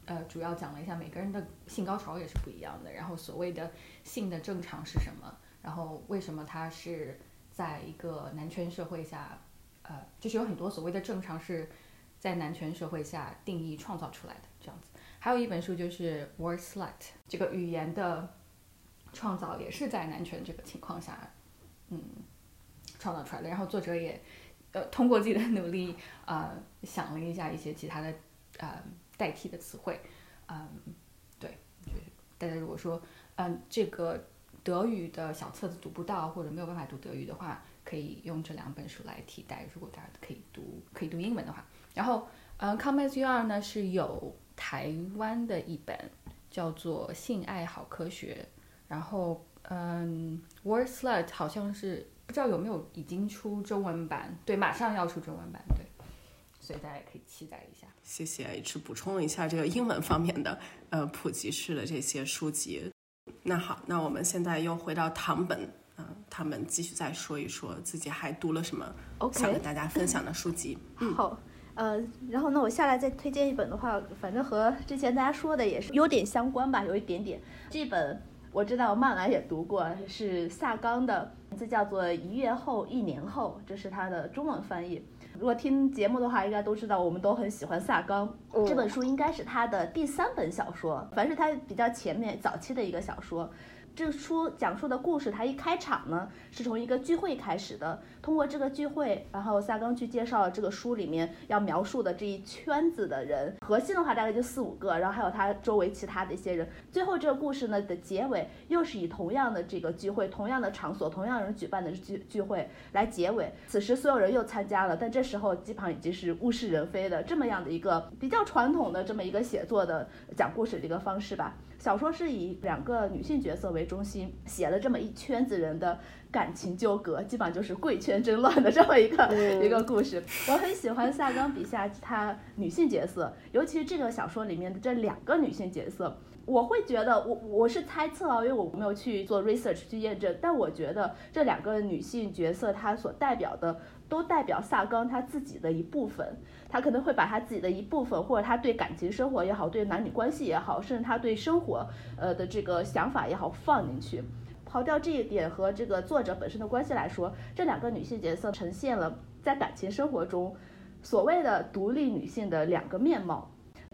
呃，主要讲了一下每个人的性高潮也是不一样的。然后所谓的性的正常是什么？然后为什么它是在一个男权社会下，呃，就是有很多所谓的正常是在男权社会下定义创造出来的这样子。还有一本书就是《Word Slut》，这个语言的创造也是在男权这个情况下，嗯。创造出来的。然后作者也呃通过自己的努力啊想了一下一些其他的呃代替的词汇，嗯，对，就是大家如果说嗯这个德语的小册子读不到或者没有办法读德语的话，可以用这两本书来替代。如果大家可以读可以读英文的话，然后嗯，Come as You Are 呢是有台湾的一本叫做《性爱好科学》，然后嗯，Word Slut 好像是不知道有没有已经出中文版，对，马上要出中文版，对，所以大家也可以期待一下。谢谢 H 补充了一下这个英文方面的呃普及式的这些书籍。那好，那我们现在又回到唐本，嗯、他们继续再说一说自己还读了什么 OK 想跟大家分享的书籍。嗯好，呃，然后呢，我下来再推荐一本的话，反正和之前大家说的也是有点相关吧，有一点点。这本我知道曼兰也读过，是萨冈的，名字叫做《一月后一年后》，这是他的中文翻译。如果听节目的话，应该都知道我们都很喜欢萨冈。嗯这本书应该是他的第三本小说，凡是他比较前面早期的一个小说。这书讲述的故事，它一开场呢是从一个聚会开始的。通过这个聚会，然后萨冈去介绍了这个书里面要描述的这一圈子的人，核心的话大概就四五个，然后还有他周围其他的一些人。最后这个故事呢的结尾又是以同样的这个聚会、同样的场所、同样人举办的聚聚会来结尾。此时所有人又参加了，但这时候基本上已经是物是人非的这么样的一个比较传统的这么一个写作的讲故事的一个方式吧。小说是以两个女性角色为中心，写了这么一圈子人的感情纠葛，基本上就是贵圈争乱的这么一个、嗯一个故事。我很喜欢萨冈笔下他女性角色，尤其是这个小说里面的这两个女性角色。我会觉得，我我是猜测啊，因为我没有去做 research 去验证，但我觉得这两个女性角色她所代表的，都代表萨冈他自己的一部分。他可能会把他自己的一部分，或者他对感情生活也好，对男女关系也好，甚至他对生活呃的这个想法也好放进去。抛掉这一点和这个作者本身的关系来说，这两个女性角色呈现了在感情生活中所谓的独立女性的两个面貌。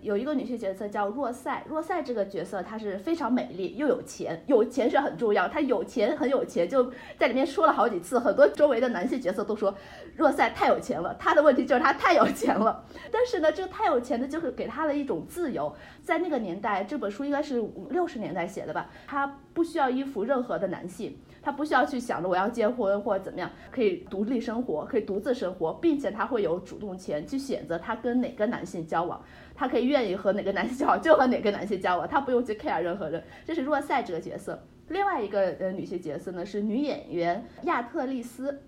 有一个女性角色叫若塞，若塞这个角色她是非常美丽又有钱，有钱是很重要，她有钱很有钱，就在里面说了好几次，很多周围的男性角色都说若塞太有钱了，她的问题就是她太有钱了。但是呢，这个太有钱的，就是给她了一种自由。在那个年代，这本书应该是五六十年代写的吧，她不需要依附任何的男性。她不需要去想着我要结婚或者怎么样，可以独立生活，可以独自生活，并且她会有主动权去选择她跟哪个男性交往，她可以愿意和哪个男性交往就和哪个男性交往，她不用去 care 任何人。这是若赛这个角色。另外一个呃女性角色呢是女演员亚特丽斯。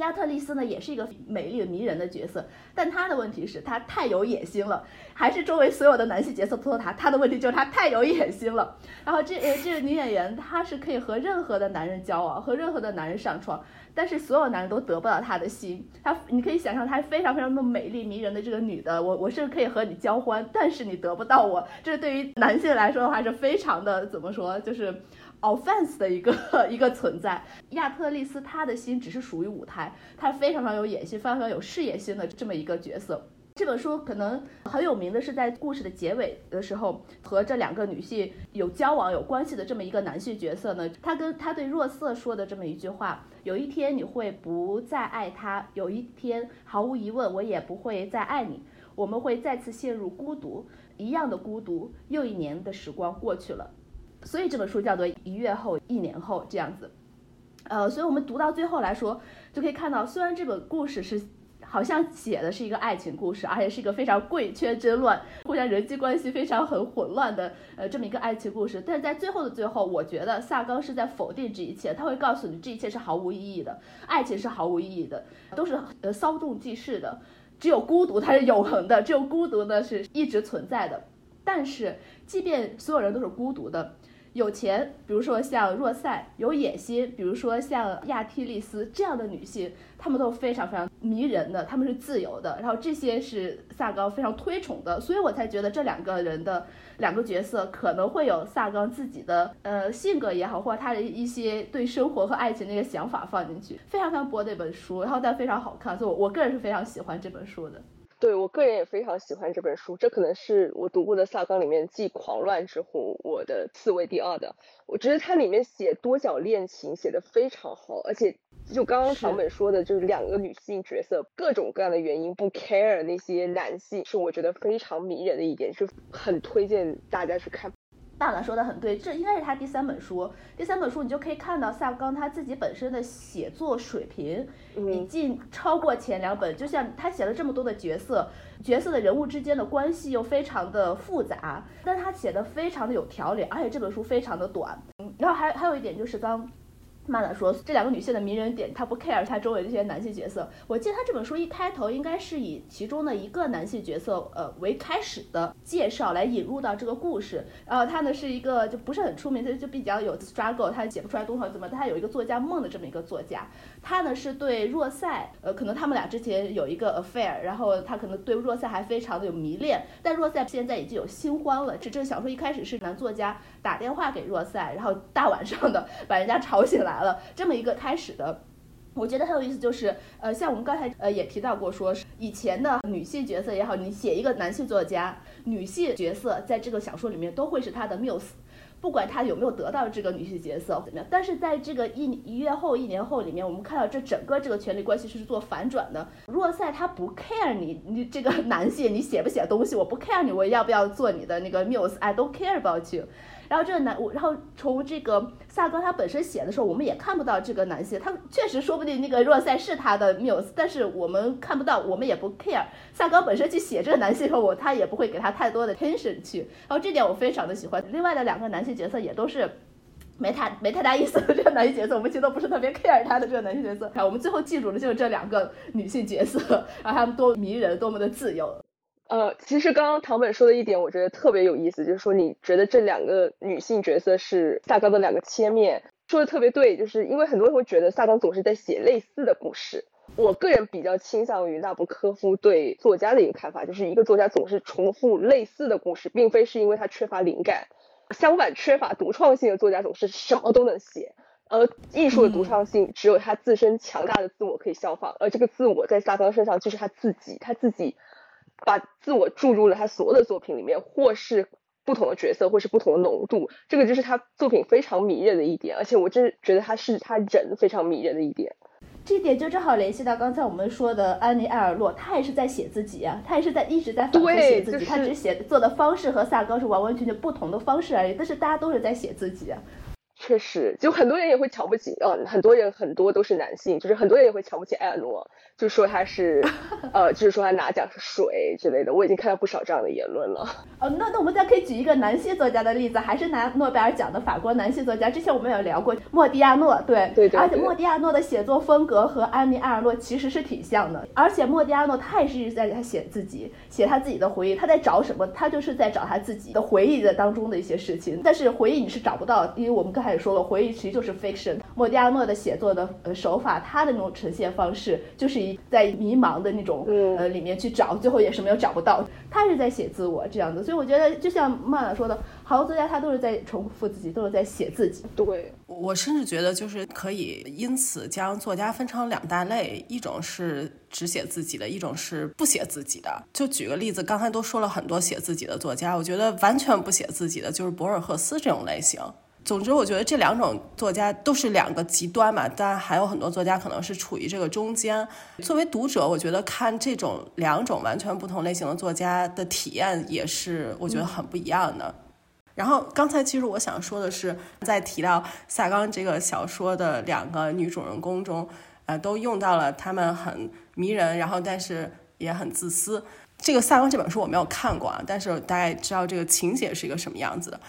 亚特丽斯呢，也是一个美丽迷人的角色，但她的问题是她太有野心了，还是周围所有的男性角色都说她，她的问题就是她太有野心了。然后这呃这个女演员她是可以和任何的男人交往，和任何的男人上床，但是所有男人都得不到她的心。她你可以想象，她是非常非常的美丽迷人的这个女的，我我是可以和你交欢，但是你得不到我，这对于男性来说的话是非常的怎么说，就是。Offense 的一个 一个存在，亚特丽斯她的心只是属于舞台，她非常非常有野心，非常非常有事业心的这么一个角色。这本书可能很有名的是在故事的结尾的时候，和这两个女性有交往有关系的这么一个男性角色呢，他跟他对若瑟说的这么一句话：有一天你会不再爱他，有一天毫无疑问我也不会再爱你，我们会再次陷入孤独，一样的孤独。又一年的时光过去了。所以这本书叫做一月后、一年后这样子，呃，所以我们读到最后来说，就可以看到，虽然这本故事是好像写的是一个爱情故事，而且是一个非常贵圈争乱、互相人际关系非常很混乱的呃这么一个爱情故事，但是在最后的最后，我觉得萨冈是在否定这一切，他会告诉你这一切是毫无意义的，爱情是毫无意义的，都是呃稍纵即逝的，只有孤独它是永恒的，只有孤独呢是一直存在的。但是，即便所有人都是孤独的，有钱，比如说像若赛；有野心，比如说像亚提丽斯这样的女性，她们都非常非常迷人的，她们是自由的。然后这些是萨冈非常推崇的，所以我才觉得这两个人的两个角色可能会有萨冈自己的呃性格也好，或者他的一些对生活和爱情的一个想法放进去，非常非常薄的一本书，然后但非常好看，所以我我个人是非常喜欢这本书的。对我个人也非常喜欢这本书，这可能是我读过的萨冈里面继《狂乱》之后我的次为第二的。我觉得它里面写多角恋情写的非常好，而且就刚刚唐本说的，就是两个女性角色，各种各样的原因不 care 那些男性，是我觉得非常迷人的一点，是很推荐大家去看。大暖说的很对，这应该是他第三本书。第三本书你就可以看到萨冈他自己本身的写作水平已经超过前两本。就像他写了这么多的角色，角色的人物之间的关系又非常的复杂，但他写的非常的有条理，而且这本书非常的短。然后还还有一点就是刚。慢的说，这两个女性的迷人点，她不 care 她周围这些男性角色。我记得她这本书一开头应该是以其中的一个男性角色，呃为开始的介绍来引入到这个故事。然后他呢是一个就不是很出名，他就比较有 struggle，他写不出来东西怎么？他有一个作家梦的这么一个作家。他呢是对若塞，呃可能他们俩之前有一个 affair，然后他可能对若塞还非常的有迷恋。但若塞现在已经有新欢了。这这个小说一开始是男作家打电话给若塞，然后大晚上的 把人家吵醒来。了这么一个开始的，我觉得很有意思，就是呃，像我们刚才呃也提到过，说以前的女性角色也好，你写一个男性作家，女性角色在这个小说里面都会是他的缪斯，不管他有没有得到这个女性角色怎么样，但是在这个一一月后一年后里面，我们看到这整个这个权力关系是做反转的。若赛他不 care 你，你这个男性你写不写东西，我不 care 你，我要不要做你的那个 muse？I don't care about you。然后这个男，我然后从这个萨冈他本身写的时候，我们也看不到这个男性，他确实说不定那个若塞是他的缪斯，但是我们看不到，我们也不 care。萨冈本身去写这个男性的时候，我他也不会给他太多的 tension 去。然后这点我非常的喜欢。另外的两个男性角色也都是没太没太大意思的这个男性角色，我们其实都不是特别 care 他的这个男性角色。我们最后记住的就是这两个女性角色，然后他们多迷人，多么的自由。呃，其实刚刚唐本说的一点，我觉得特别有意思，就是说你觉得这两个女性角色是萨冈的两个切面，说的特别对，就是因为很多人会觉得萨冈总是在写类似的故事。我个人比较倾向于纳博科夫对作家的一个看法，就是一个作家总是重复类似的故事，并非是因为他缺乏灵感，相反，缺乏独创性的作家总是什么都能写，而艺术的独创性只有他自身强大的自我可以效仿，而这个自我在萨冈身上就是他自己，他自己。把自我注入了他所有的作品里面，或是不同的角色，或是不同的浓度，这个就是他作品非常迷人的一点。而且我真觉得他是他人非常迷人的一点。这点就正好联系到刚才我们说的安妮·艾尔洛，他也是在写自己啊，他也是在一直在反复写自己，他只写做的方式和萨高是完完全全不同的方式而已，但是大家都是在写自己。确实，就很多人也会瞧不起，嗯，很多人很多都是男性，就是很多人也会瞧不起艾尔诺，就说他是，呃，就是说他拿奖是水之类的。我已经看到不少这样的言论了。哦，那那我们再可以举一个男性作家的例子，还是拿诺贝尔奖的法国男性作家。之前我们有聊过莫迪亚诺，对对对，而且莫迪亚诺的写作风格和安妮·埃尔诺其实是挺像的。而且莫迪亚诺他也是一直在他写自己，写他自己的回忆。他在找什么？他就是在找他自己的回忆的当中的一些事情。但是回忆你是找不到，因为我们刚才。也说了，回忆其实就是 fiction。莫迪亚诺的写作的呃手法，他的那种呈现方式，就是一在迷茫的那种呃里面去找，最后也是没有找不到。他是在写自我这样子，所以我觉得就像曼娜说的，好多作家他都是在重复自己，都是在写自己。对我甚至觉得就是可以因此将作家分成两大类，一种是只写自己的，一种是不写自己的。就举个例子，刚才都说了很多写自己的作家，我觉得完全不写自己的就是博尔赫斯这种类型。总之，我觉得这两种作家都是两个极端嘛，当然还有很多作家可能是处于这个中间。作为读者，我觉得看这种两种完全不同类型的作家的体验也是我觉得很不一样的。然后刚才其实我想说的是，在提到萨冈这个小说的两个女主人公中，呃，都用到了她们很迷人，然后但是也很自私。这个萨冈这本书我没有看过啊，但是大概知道这个情节是一个什么样子的。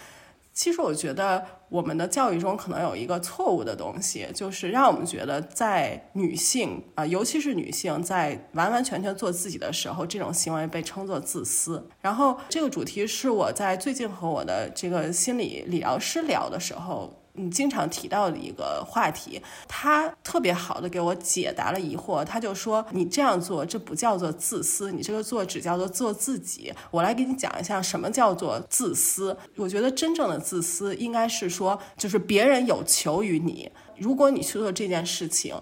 其实我觉得我们的教育中可能有一个错误的东西，就是让我们觉得在女性啊，尤其是女性在完完全全做自己的时候，这种行为被称作自私。然后这个主题是我在最近和我的这个心理理疗师聊的时候。你，经常提到的一个话题，他特别好的给我解答了疑惑。他就说：“你这样做，这不叫做自私，你这个做只叫做做自己。”我来给你讲一下什么叫做自私。我觉得真正的自私应该是说，就是别人有求于你，如果你去做这件事情，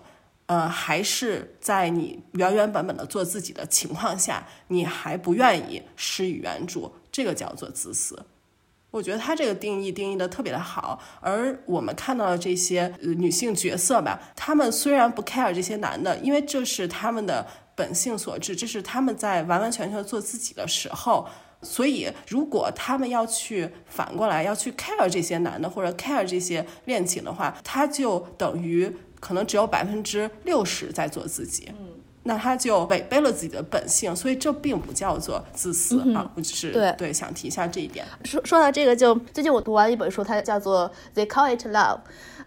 呃，还是在你原原本本的做自己的情况下，你还不愿意施以援助，这个叫做自私。我觉得他这个定义定义的特别的好，而我们看到的这些呃女性角色吧，她们虽然不 care 这些男的，因为这是他们的本性所致，这是他们在完完全全做自己的时候。所以，如果他们要去反过来要去 care 这些男的或者 care 这些恋情的话，他就等于可能只有百分之六十在做自己。那他就违背了自己的本性，所以这并不叫做自私啊！我只是对对想提一下这一点。说说到这个，就最近我读完一本书，它叫做《They Call It Love》。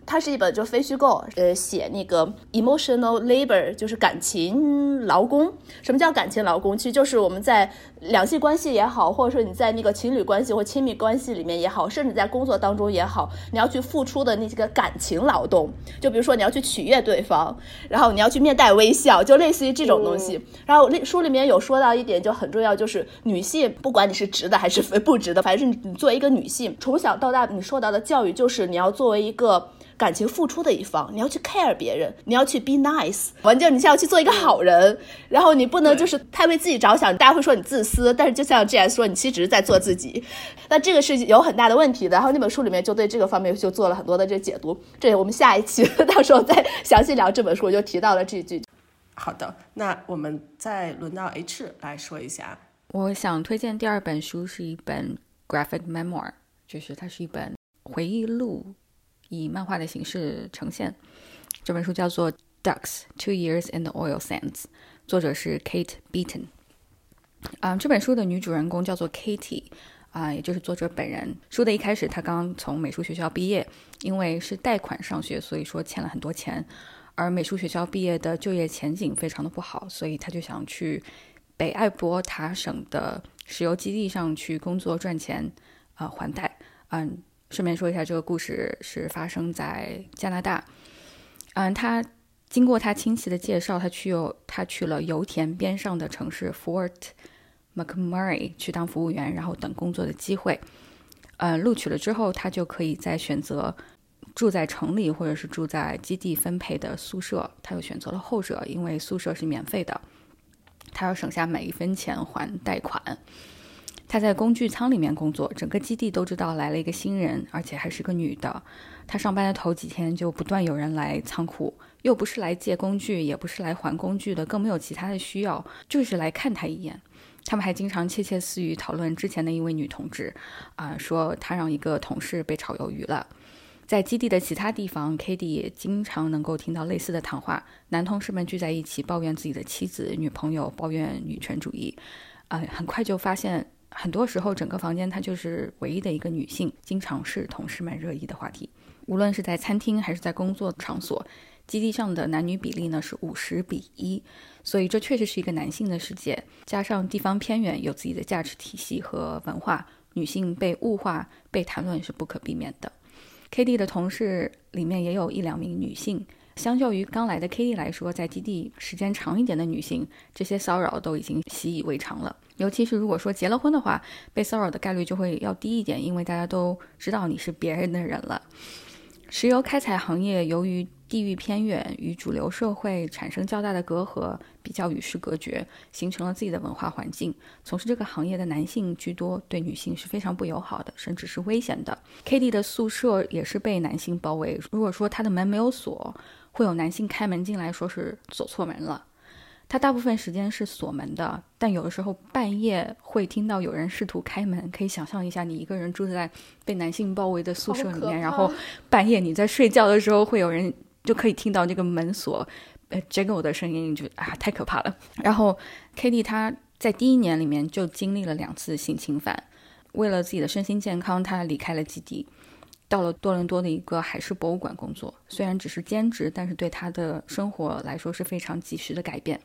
它是一本就非虚构，呃，写那个 emotional labor，就是感情劳工。什么叫感情劳工？其实就是我们在两性关系也好，或者说你在那个情侣关系或亲密关系里面也好，甚至在工作当中也好，你要去付出的那些个感情劳动。就比如说你要去取悦对方，然后你要去面带微笑，就类似于这种东西。然后书里面有说到一点就很重要，就是女性不管你是直的还是不直的，反正你作为一个女性，从小到大你受到的教育就是你要作为一个。感情付出的一方，你要去 care 别人，你要去 be nice，完就你是要去做一个好人，然后你不能就是太为自己着想，大家会说你自私，但是就像 G S 说，你其实只是在做自己，那这个是有很大的问题的。然后那本书里面就对这个方面就做了很多的这解读，这我们下一期 到时候再详细聊这本书，我就提到了这句。好的，那我们再轮到 H 来说一下，我想推荐第二本书是一本 graphic memoir，就是它是一本回忆录。以漫画的形式呈现。这本书叫做《Ducks: Two Years in the Oil Sands》，作者是 Kate Beaton。啊，这本书的女主人公叫做 Katie，啊，也就是作者本人。书的一开始，她刚从美术学校毕业，因为是贷款上学，所以说欠了很多钱。而美术学校毕业的就业前景非常的不好，所以她就想去北艾伯塔省的石油基地上去工作赚钱，啊，还贷。嗯。顺便说一下，这个故事是发生在加拿大。嗯，他经过他亲戚的介绍，他去有他去了油田边上的城市 Fort McMurray 去当服务员，然后等工作的机会。嗯，录取了之后，他就可以再选择住在城里，或者是住在基地分配的宿舍。他又选择了后者，因为宿舍是免费的，他要省下每一分钱还贷款。他在工具仓里面工作，整个基地都知道来了一个新人，而且还是个女的。他上班的头几天就不断有人来仓库，又不是来借工具，也不是来还工具的，更没有其他的需要，就是来看他一眼。他们还经常窃窃私语讨论之前的一位女同志，啊，说他让一个同事被炒鱿鱼了。在基地的其他地方 k d 也经常能够听到类似的谈话，男同事们聚在一起抱怨自己的妻子、女朋友，抱怨女权主义。啊，很快就发现。很多时候，整个房间它就是唯一的一个女性，经常是同事们热议的话题。无论是在餐厅还是在工作场所，基地上的男女比例呢是五十比一，所以这确实是一个男性的世界。加上地方偏远，有自己的价值体系和文化，女性被物化、被谈论是不可避免的。K D 的同事里面也有一两名女性。相较于刚来的 K D 来说，在基地时间长一点的女性，这些骚扰都已经习以为常了。尤其是如果说结了婚的话，被骚扰的概率就会要低一点，因为大家都知道你是别人的人了。石油开采行业由于地域偏远，与主流社会产生较大的隔阂，比较与世隔绝，形成了自己的文化环境。从事这个行业的男性居多，对女性是非常不友好的，甚至是危险的。K D 的宿舍也是被男性包围，如果说他的门没有锁。会有男性开门进来，说是走错门了。他大部分时间是锁门的，但有的时候半夜会听到有人试图开门。可以想象一下，你一个人住在被男性包围的宿舍里面，然后半夜你在睡觉的时候，会有人就可以听到这个门锁呃 jiggle 的声音，你就啊太可怕了。然后 k d 他在第一年里面就经历了两次性侵犯，为了自己的身心健康，他离开了基地。到了多伦多的一个海事博物馆工作，虽然只是兼职，但是对他的生活来说是非常及时的改变。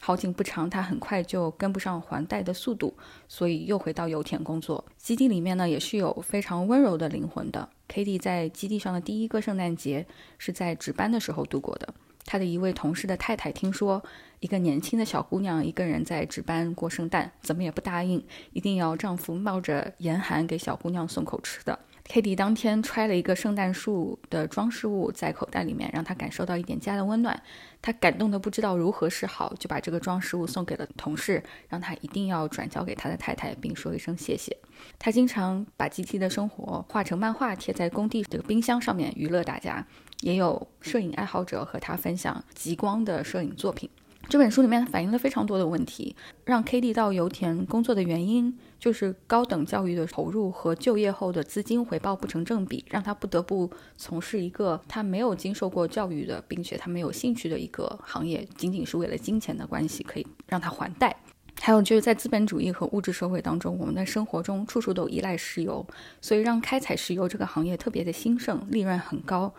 好景不长，他很快就跟不上还贷的速度，所以又回到油田工作。基地里面呢，也是有非常温柔的灵魂的。k d 在基地上的第一个圣诞节是在值班的时候度过的。他的一位同事的太太听说一个年轻的小姑娘一个人在值班过圣诞，怎么也不答应，一定要丈夫冒着严寒给小姑娘送口吃的。Kitty 当天揣了一个圣诞树的装饰物在口袋里面，让他感受到一点家的温暖。他感动的不知道如何是好，就把这个装饰物送给了同事，让他一定要转交给他的太太，并说一声谢谢。他经常把 GT 的生活画成漫画，贴在工地这个冰箱上面娱乐大家。也有摄影爱好者和他分享极光的摄影作品。这本书里面反映了非常多的问题，让 k d 到油田工作的原因就是高等教育的投入和就业后的资金回报不成正比，让他不得不从事一个他没有经受过教育的，并且他没有兴趣的一个行业，仅仅是为了金钱的关系可以让他还贷。还有就是在资本主义和物质社会当中，我们的生活中处处都依赖石油，所以让开采石油这个行业特别的兴盛，利润很高，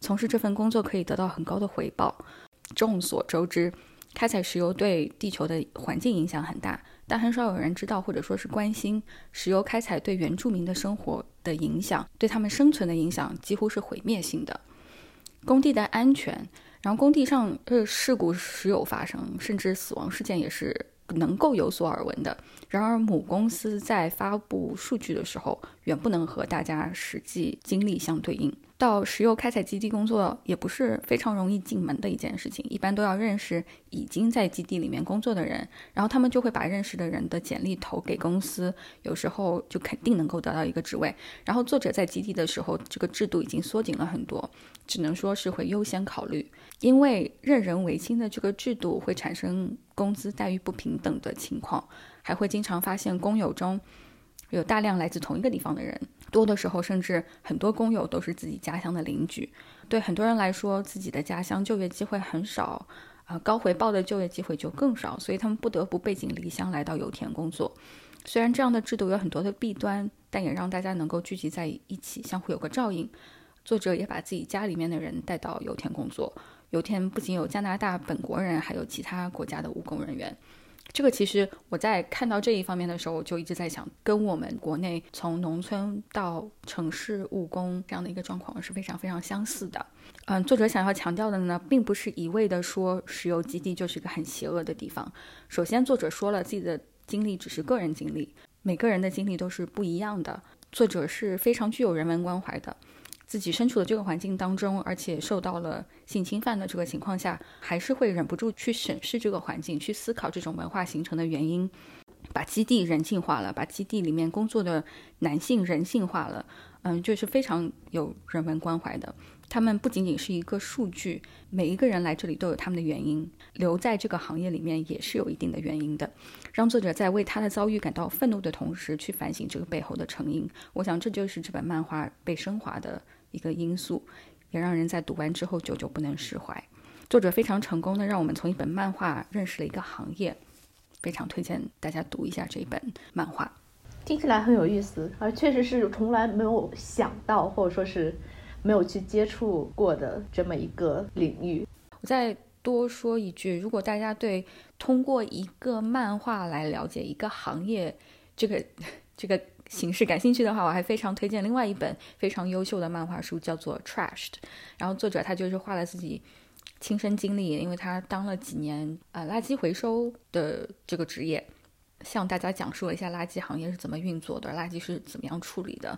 从事这份工作可以得到很高的回报。众所周知，开采石油对地球的环境影响很大，但很少有人知道或者说是关心石油开采对原住民的生活的影响，对他们生存的影响几乎是毁灭性的。工地的安全，然后工地上呃事故时有发生，甚至死亡事件也是。能够有所耳闻的。然而，母公司在发布数据的时候，远不能和大家实际经历相对应。到石油开采基地工作也不是非常容易进门的一件事情，一般都要认识已经在基地里面工作的人，然后他们就会把认识的人的简历投给公司，有时候就肯定能够得到一个职位。然后作者在基地的时候，这个制度已经缩紧了很多，只能说是会优先考虑，因为任人唯亲的这个制度会产生工资待遇不平等的情况，还会经常发现工友中有大量来自同一个地方的人。多的时候，甚至很多工友都是自己家乡的邻居。对很多人来说，自己的家乡就业机会很少，啊，高回报的就业机会就更少，所以他们不得不背井离乡来到油田工作。虽然这样的制度有很多的弊端，但也让大家能够聚集在一起，相互有个照应。作者也把自己家里面的人带到油田工作。油田不仅有加拿大本国人，还有其他国家的务工人员。这个其实我在看到这一方面的时候，我就一直在想，跟我们国内从农村到城市务工这样的一个状况是非常非常相似的。嗯，作者想要强调的呢，并不是一味的说石油基地就是一个很邪恶的地方。首先，作者说了自己的经历只是个人经历，每个人的经历都是不一样的。作者是非常具有人文关怀的。自己身处的这个环境当中，而且受到了性侵犯的这个情况下，还是会忍不住去审视这个环境，去思考这种文化形成的原因，把基地人性化了，把基地里面工作的男性人性化了，嗯，就是非常有人文关怀的。他们不仅仅是一个数据，每一个人来这里都有他们的原因，留在这个行业里面也是有一定的原因的。让作者在为他的遭遇感到愤怒的同时，去反省这个背后的成因。我想这就是这本漫画被升华的。一个因素，也让人在读完之后久久不能释怀。作者非常成功的让我们从一本漫画认识了一个行业，非常推荐大家读一下这一本漫画。听起来很有意思，而确实是从来没有想到，或者说是没有去接触过的这么一个领域。我再多说一句，如果大家对通过一个漫画来了解一个行业，这个这个。形式感兴趣的话，我还非常推荐另外一本非常优秀的漫画书，叫做《Trashed》。然后作者他就是画了自己亲身经历，因为他当了几年呃垃圾回收的这个职业，向大家讲述了一下垃圾行业是怎么运作的，垃圾是怎么样处理的，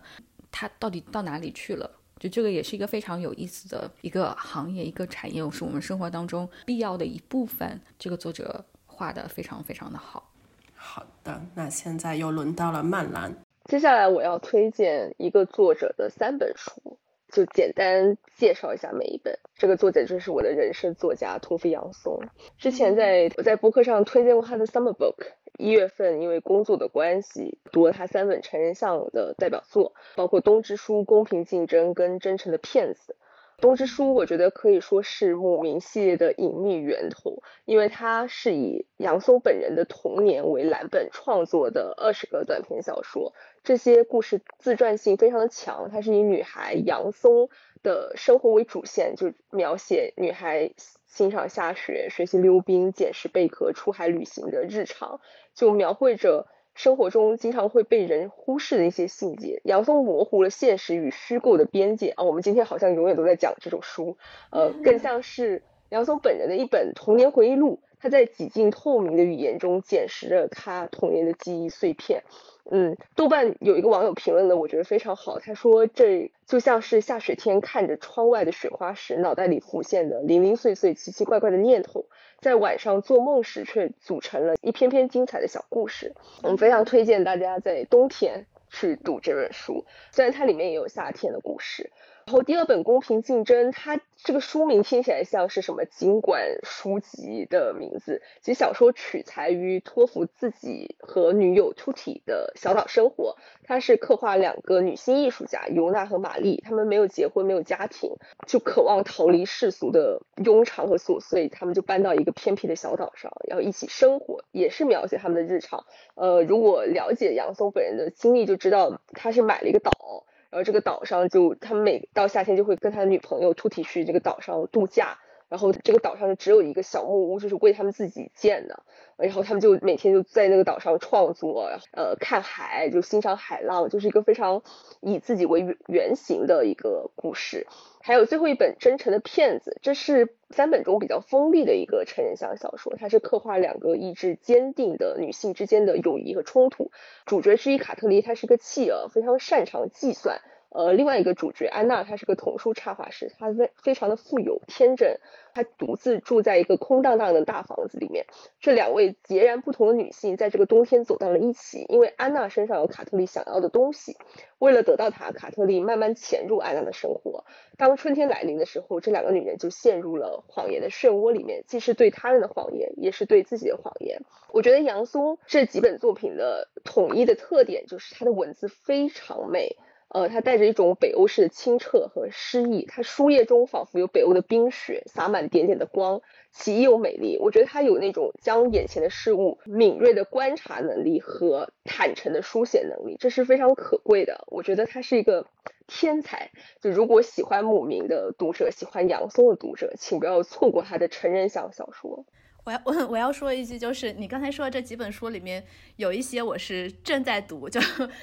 它到底到哪里去了？就这个也是一个非常有意思的一个行业，一个产业，是我们生活当中必要的一部分。这个作者画的非常非常的好。好的，那现在又轮到了曼兰。接下来我要推荐一个作者的三本书，就简单介绍一下每一本。这个作者就是我的人生作家托夫杨松。之前在我在博客上推荐过他的 Summer Book，一月份因为工作的关系读了他三本成人向的代表作，包括《冬之书》《公平竞争》跟《真诚的骗子》。《冬之书》我觉得可以说是牧民系列的隐秘源头，因为它是以杨松本人的童年为蓝本创作的二十个短篇小说。这些故事自传性非常的强，它是以女孩杨松的生活为主线，就描写女孩欣赏下雪、学习溜冰、捡拾贝壳、出海旅行的日常，就描绘着。生活中经常会被人忽视的一些细节，杨松模糊了现实与虚构的边界啊。我们今天好像永远都在讲这种书，呃，更像是杨松本人的一本童年回忆录。他在几近透明的语言中捡拾着他童年的记忆碎片。嗯，豆瓣有一个网友评论的，我觉得非常好。他说：“这就像是下雪天看着窗外的雪花时，脑袋里浮现的零零碎碎、奇奇怪怪的念头。”在晚上做梦时，却组成了一篇篇精彩的小故事。我们非常推荐大家在冬天去读这本书，虽然它里面也有夏天的故事。然后第二本《公平竞争》，它这个书名听起来像是什么经管书籍的名字。其实小说取材于托福自己和女友 Tuti 的小岛生活。它是刻画两个女性艺术家尤娜和玛丽，她们没有结婚，没有家庭，就渴望逃离世俗的庸常和琐碎，她们就搬到一个偏僻的小岛上，然后一起生活，也是描写他们的日常。呃，如果了解杨松本人的经历，就知道他是买了一个岛。然后这个岛上就他们每到夏天就会跟他的女朋友突体去这个岛上度假，然后这个岛上就只有一个小木屋，就是为他们自己建的。然后他们就每天就在那个岛上创作，呃，看海，就欣赏海浪，就是一个非常以自己为原型的一个故事。还有最后一本《真诚的骗子》，这是三本中比较锋利的一个成人向小说，它是刻画两个意志坚定的女性之间的友谊和冲突。主角之一卡特莉，她是个弃儿，非常擅长计算。呃，另外一个主角安娜，她是个童书插画师，她非非常的富有、天真，她独自住在一个空荡荡的大房子里面。这两位截然不同的女性在这个冬天走到了一起，因为安娜身上有卡特莉想要的东西。为了得到它，卡特莉慢慢潜入安娜的生活。当春天来临的时候，这两个女人就陷入了谎言的漩涡里面，既是对他人的谎言，也是对自己的谎言。我觉得杨松这几本作品的统一的特点就是它的文字非常美。呃，它带着一种北欧式的清澈和诗意，它书页中仿佛有北欧的冰雪，洒满点点的光，奇异又美丽。我觉得它有那种将眼前的事物敏锐的观察能力和坦诚的书写能力，这是非常可贵的。我觉得他是一个天才。就如果喜欢姆明的读者，喜欢杨松的读者，请不要错过他的成人向小说。我要 我我要说一句，就是你刚才说的这几本书里面有一些我是正在读，就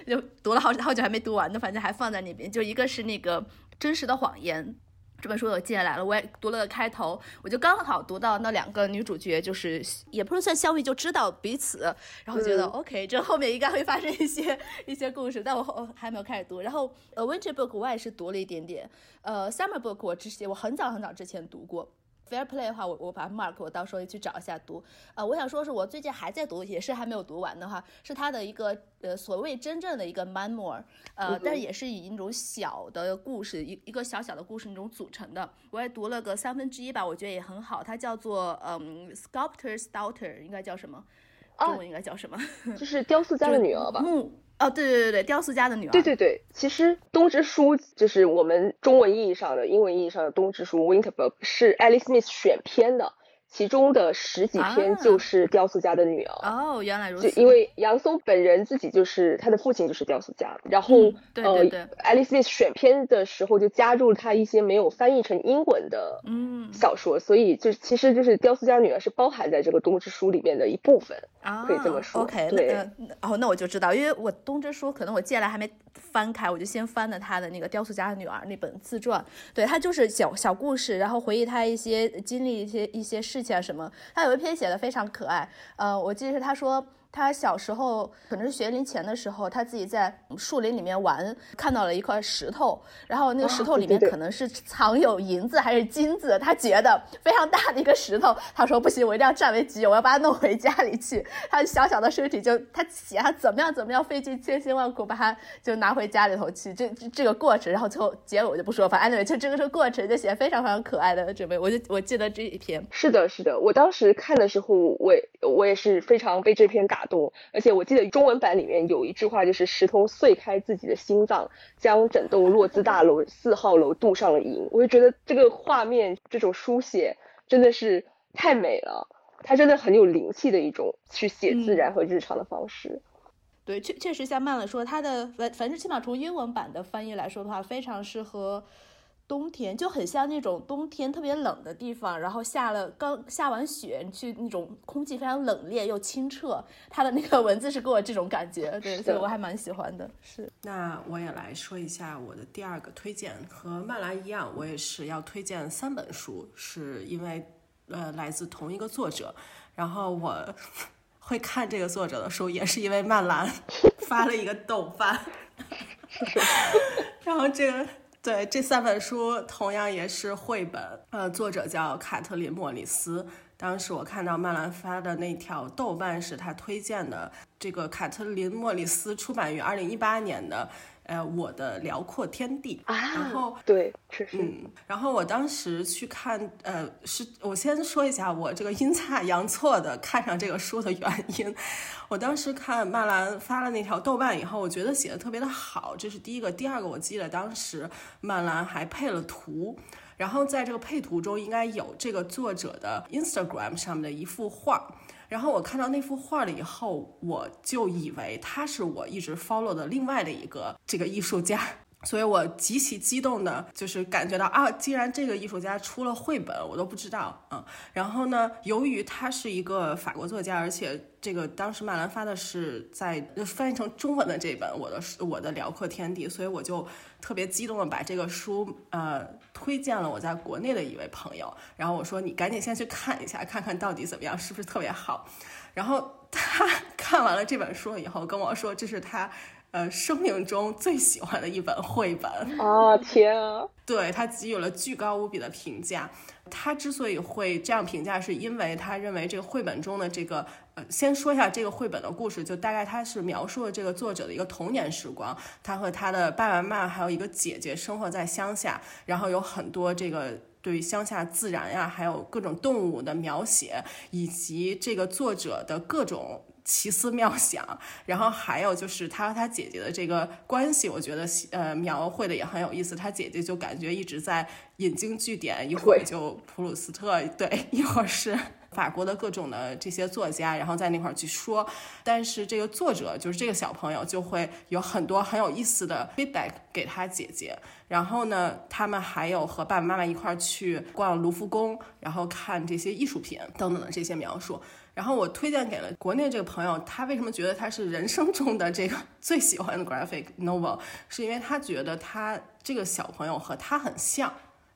就读了好好久还没读完的，反正还放在那边。就一个是那个真实的谎言这本书我借来了，我也读了个开头，我就刚好读到那两个女主角，就是也不能算相遇，就知道彼此，然后觉得 OK，这后面应该会发生一些一些故事，但我后还没有开始读。然后呃，Winter Book 我也是读了一点点，呃，Summer Book 我之前我很早很早之前读过。Fair Play 的话，我我把 mark，我到时候去找一下读。呃，我想说是我最近还在读，也是还没有读完的话，是他的一个呃所谓真正的一个 memoir，呃，但也是以一种小的故事，一一个小小的故事那种组成的。我也读了个三分之一吧，我觉得也很好。它叫做嗯 Sculptor's Daughter，应该叫什么？中文应该叫什么？就是雕塑家的女儿吧。木哦，对对对对，雕塑家的女儿。对对对，其实东之书就是我们中文意义上的、英文意义上的东之书 （Winter Book） 是 Alice Smith 选篇的。其中的十几篇就是雕塑家的女儿哦，原来如此。就因为杨松本人自己就是他的父亲就是雕塑家，然后呃，Alice Smith 选片的时候就加入他一些没有翻译成英文的嗯小说，所以就其实就是雕塑家女儿是包含在这个冬之书里面的一部分啊，可以这么说。OK，对，哦，那我就知道，因为我冬之书可能我借来还没翻开，我就先翻了他的那个雕塑家的女儿那本自传，对他就是小小故事，然后回忆他一些经历一些一些事。事情啊什么？他有一篇写的非常可爱，呃，我记得是他说。他小时候可能是学龄前的时候，他自己在树林里面玩，看到了一块石头，然后那个石头里面可能是藏有银子还是金子，他觉得非常大的一个石头，他说不行，我一定要占为己有，我要把它弄回家里去。他小小的身体就他写他怎么样怎么样费尽千辛万苦把它就拿回家里头去，这这个过程，然后最后结尾我就不说，反正 anyway 就这个这个过程就写非常非常可爱的准备，我就我记得这一篇。是的，是的，我当时看的时候，我我也是非常被这篇感。打动，而且我记得中文版里面有一句话，就是石头碎开自己的心脏，将整栋洛兹大楼四号楼镀上了银。我就觉得这个画面，这种书写真的是太美了，它真的很有灵气的一种去写自然和日常的方式。对，确确实像曼了说，它的反反正起码从英文版的翻译来说的话，非常适合。冬天就很像那种冬天特别冷的地方，然后下了刚下完雪，你去那种空气非常冷冽又清澈，它的那个文字是给我这种感觉，对，所以我还蛮喜欢的。是，那我也来说一下我的第二个推荐，和曼兰一样，我也是要推荐三本书，是因为呃来自同一个作者，然后我会看这个作者的书，也是因为曼兰 发了一个豆瓣，然后这个。对，这三本书同样也是绘本，呃，作者叫卡特琳·莫里斯。当时我看到曼兰发的那条豆瓣是他推荐的，这个卡特琳·莫里斯出版于二零一八年的。呃，我的辽阔天地啊，然后对，确实，嗯，然后我当时去看，呃，是我先说一下我这个阴差阳错的看上这个书的原因。我当时看曼兰发了那条豆瓣以后，我觉得写的特别的好，这是第一个。第二个，我记得当时曼兰还配了图，然后在这个配图中应该有这个作者的 Instagram 上面的一幅画。然后我看到那幅画了以后，我就以为他是我一直 follow 的另外的一个这个艺术家。所以我极其激动的，就是感觉到啊，既然这个艺术家出了绘本，我都不知道啊。然后呢，由于他是一个法国作家，而且这个当时曼兰发的是在翻译成中文的这本《我的我的辽阔天地》，所以我就特别激动的把这个书呃推荐了我在国内的一位朋友。然后我说你赶紧先去看一下，看看到底怎么样，是不是特别好。然后他看完了这本书以后跟我说，这是他。呃，生命中最喜欢的一本绘本 啊！天啊，对他给予了巨高无比的评价。他之所以会这样评价，是因为他认为这个绘本中的这个呃，先说一下这个绘本的故事，就大概他是描述了这个作者的一个童年时光。他和他的爸爸妈妈还有一个姐姐生活在乡下，然后有很多这个对乡下自然呀，还有各种动物的描写，以及这个作者的各种。奇思妙想，然后还有就是他和他姐姐的这个关系，我觉得呃描绘的也很有意思。他姐姐就感觉一直在引经据典，一会儿就普鲁斯特，对，一会儿是法国的各种的这些作家，然后在那块儿去说。但是这个作者就是这个小朋友，就会有很多很有意思的 feedback 给他姐姐。然后呢，他们还有和爸爸妈妈一块儿去逛卢浮宫，然后看这些艺术品等等的这些描述。然后我推荐给了国内这个朋友，他为什么觉得他是人生中的这个 最喜欢的 graphic novel，是因为他觉得他这个小朋友和他很像。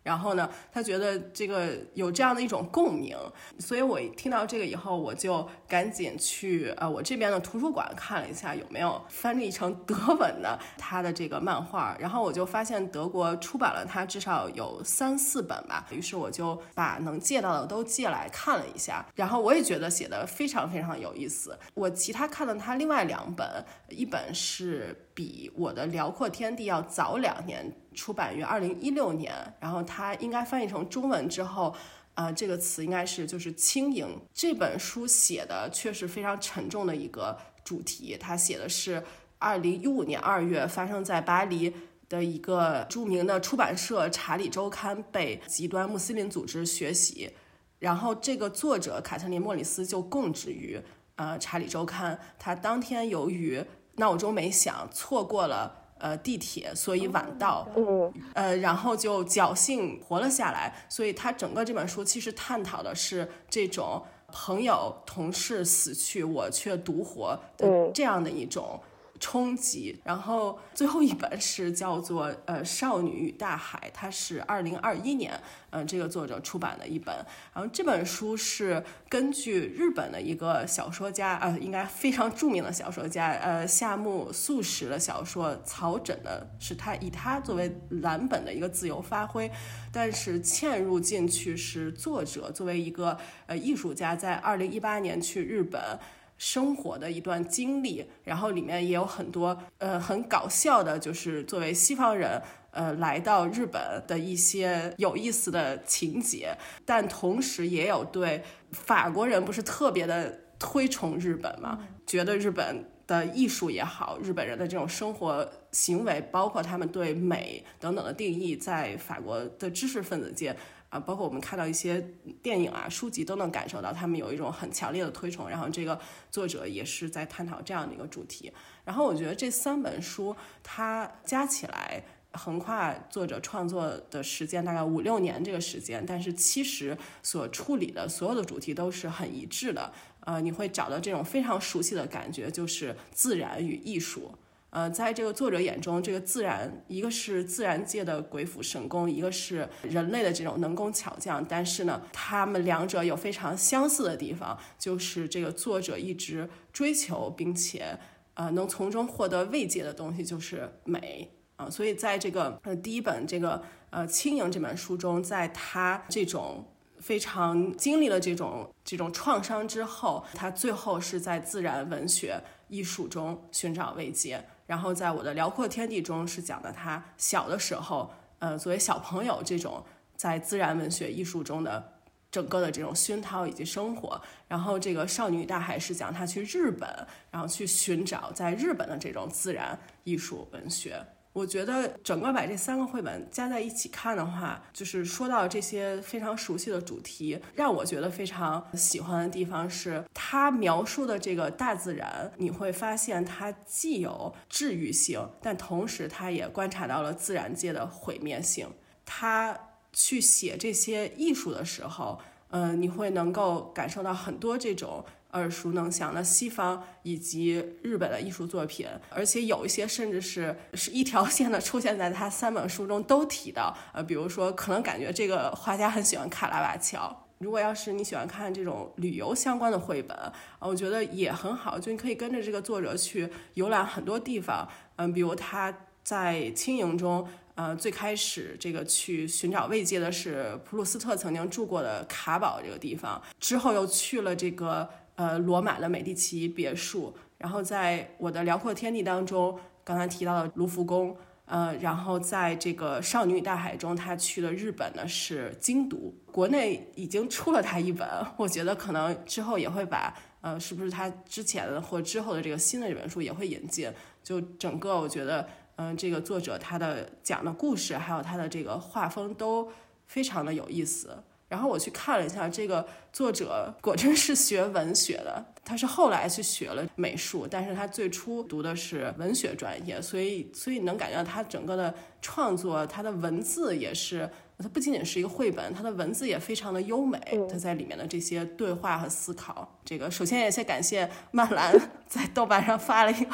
然后呢，他觉得这个有这样的一种共鸣，所以我听到这个以后，我就赶紧去呃我这边的图书馆看了一下有没有翻译成德文的他的这个漫画，然后我就发现德国出版了他至少有三四本吧，于是我就把能借到的都借来看了一下，然后我也觉得写的非常非常有意思。我其他看了他另外两本，一本是比我的辽阔天地要早两年。出版于二零一六年，然后它应该翻译成中文之后，呃，这个词应该是就是轻盈。这本书写的确实非常沉重的一个主题，它写的是二零一五年二月发生在巴黎的一个著名的出版社《查理周刊》被极端穆斯林组织血洗，然后这个作者卡特琳·莫里斯就供职于呃《查理周刊》，他当天由于闹钟没响，错过了。呃，地铁，所以晚到，嗯，呃，然后就侥幸活了下来。所以他整个这本书其实探讨的是这种朋友、同事死去，我却独活的这样的一种。冲击，然后最后一本是叫做《呃少女与大海》，它是二零二一年，嗯，这个作者出版的一本。然后这本书是根据日本的一个小说家，呃，应该非常著名的小说家，呃，夏目漱石的小说《草枕》的，是他以他作为蓝本的一个自由发挥，但是嵌入进去是作者作为一个呃艺术家，在二零一八年去日本。生活的一段经历，然后里面也有很多呃很搞笑的，就是作为西方人呃来到日本的一些有意思的情节，但同时也有对法国人不是特别的推崇日本嘛，觉得日本的艺术也好，日本人的这种生活行为，包括他们对美等等的定义，在法国的知识分子界。啊，包括我们看到一些电影啊、书籍都能感受到他们有一种很强烈的推崇。然后这个作者也是在探讨这样的一个主题。然后我觉得这三本书它加起来横跨作者创作的时间大概五六年这个时间，但是其实所处理的所有的主题都是很一致的。呃，你会找到这种非常熟悉的感觉，就是自然与艺术。呃，在这个作者眼中，这个自然一个是自然界的鬼斧神工，一个是人类的这种能工巧匠。但是呢，他们两者有非常相似的地方，就是这个作者一直追求并且呃能从中获得慰藉的东西就是美啊。所以在这个呃第一本这个呃轻盈这本书中，在他这种。非常经历了这种这种创伤之后，他最后是在自然文学艺术中寻找慰藉。然后在我的辽阔天地中是讲的他小的时候，呃，作为小朋友这种在自然文学艺术中的整个的这种熏陶以及生活。然后这个少女与大海是讲他去日本，然后去寻找在日本的这种自然艺术文学。我觉得整个把这三个绘本加在一起看的话，就是说到这些非常熟悉的主题，让我觉得非常喜欢的地方是，它描述的这个大自然，你会发现它既有治愈性，但同时它也观察到了自然界的毁灭性。他去写这些艺术的时候，嗯，你会能够感受到很多这种。耳熟能详的西方以及日本的艺术作品，而且有一些甚至是是一条线的出现在他三本书中都提到。呃，比如说，可能感觉这个画家很喜欢卡拉瓦乔。如果要是你喜欢看这种旅游相关的绘本啊，我觉得也很好，就你可以跟着这个作者去游览很多地方。嗯，比如他在轻盈中，呃，最开始这个去寻找慰藉的是普鲁斯特曾经住过的卡堡这个地方，之后又去了这个。呃，罗马的美第奇别墅，然后在我的辽阔天地当中，刚才提到的卢浮宫，呃，然后在这个少女与大海中，他去了日本呢是京都，国内已经出了他一本，我觉得可能之后也会把，呃，是不是他之前的或之后的这个新的这本书也会引进，就整个我觉得，嗯，这个作者他的讲的故事，还有他的这个画风都非常的有意思。然后我去看了一下，这个作者果真是学文学的。他是后来去学了美术，但是他最初读的是文学专业，所以所以能感觉到他整个的创作，他的文字也是，他不仅仅是一个绘本，他的文字也非常的优美。他在里面的这些对话和思考，这个首先也先感谢曼兰 在豆瓣上发了一个。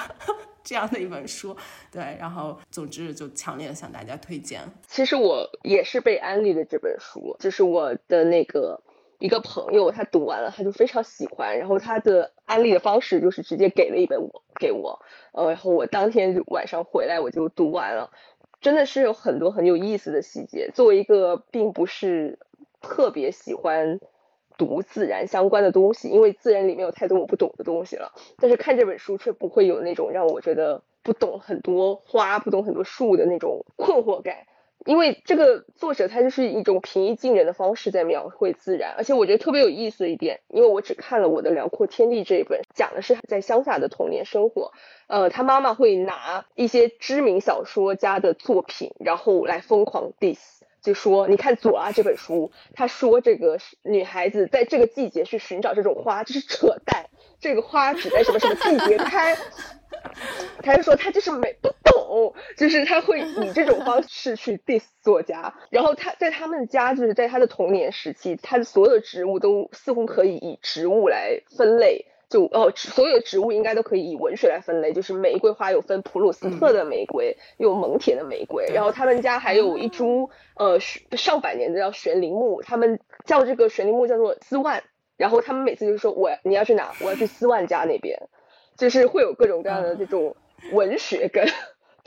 这样的一本书，对，然后总之就强烈的向大家推荐。其实我也是被安利的这本书，就是我的那个一个朋友，他读完了，他就非常喜欢，然后他的安利的方式就是直接给了一本我给我，呃，然后我当天晚上回来我就读完了，真的是有很多很有意思的细节。作为一个并不是特别喜欢。读自然相关的东西，因为自然里面有太多我不懂的东西了。但是看这本书却不会有那种让我觉得不懂很多花、不懂很多树的那种困惑感，因为这个作者他就是一种平易近人的方式在描绘自然。而且我觉得特别有意思的一点，因为我只看了我的《辽阔天地》这一本，讲的是在乡下的童年生活。呃，他妈妈会拿一些知名小说家的作品，然后来疯狂 diss。就说你看左啊这本书，他说这个女孩子在这个季节去寻找这种花，这是扯淡。这个花只在什么什么季节开，他就说他就是没不懂，就是他会以这种方式去 diss 作家。然后他在他们家就是在他的童年时期，他的所有的植物都似乎可以以植物来分类。就哦，所有的植物应该都可以以文学来分类，就是玫瑰花有分普鲁斯特的玫瑰，有蒙恬的玫瑰，然后他们家还有一株呃上百年的叫悬铃木，他们叫这个悬铃木叫做斯万，然后他们每次就说我你要去哪，我要去斯万家那边，就是会有各种各样的这种文学跟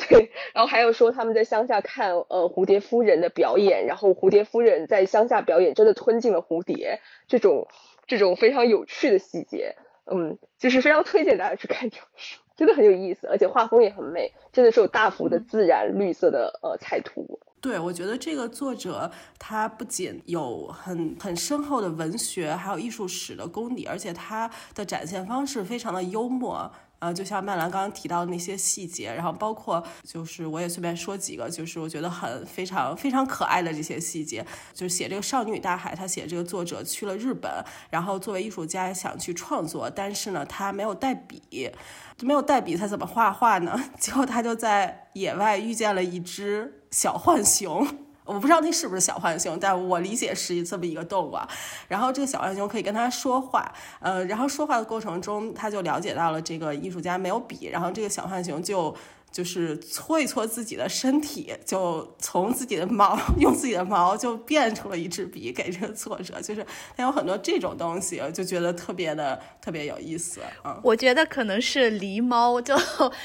对，然后还有说他们在乡下看呃蝴蝶夫人的表演，然后蝴蝶夫人在乡下表演真的吞进了蝴蝶，这种这种非常有趣的细节。嗯，就是非常推荐大家去看这本书，真的很有意思，而且画风也很美，真的是有大幅的自然绿色的呃彩图。对，我觉得这个作者他不仅有很很深厚的文学还有艺术史的功底，而且他的展现方式非常的幽默。呃，就像曼兰刚刚提到的那些细节，然后包括就是我也随便说几个，就是我觉得很非常非常可爱的这些细节，就是写这个《少女与大海》，他写这个作者去了日本，然后作为艺术家想去创作，但是呢，他没有带笔，没有带笔，他怎么画画呢？结果他就在野外遇见了一只小浣熊。我不知道那是不是小浣熊，但我理解是这么一个动物。啊。然后这个小浣熊可以跟他说话，呃，然后说话的过程中，他就了解到了这个艺术家没有笔，然后这个小浣熊就。就是搓一搓自己的身体，就从自己的毛 用自己的毛就变出了一支笔给这个作者，就是他有很多这种东西，就觉得特别的特别有意思啊。我觉得可能是狸猫，就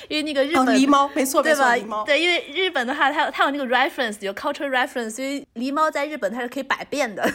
因为那个日本狸猫没错对吧？狸猫对，因为日本的话，它有它有那个 reference，有 cultural reference，所以狸猫在日本它是可以百变的。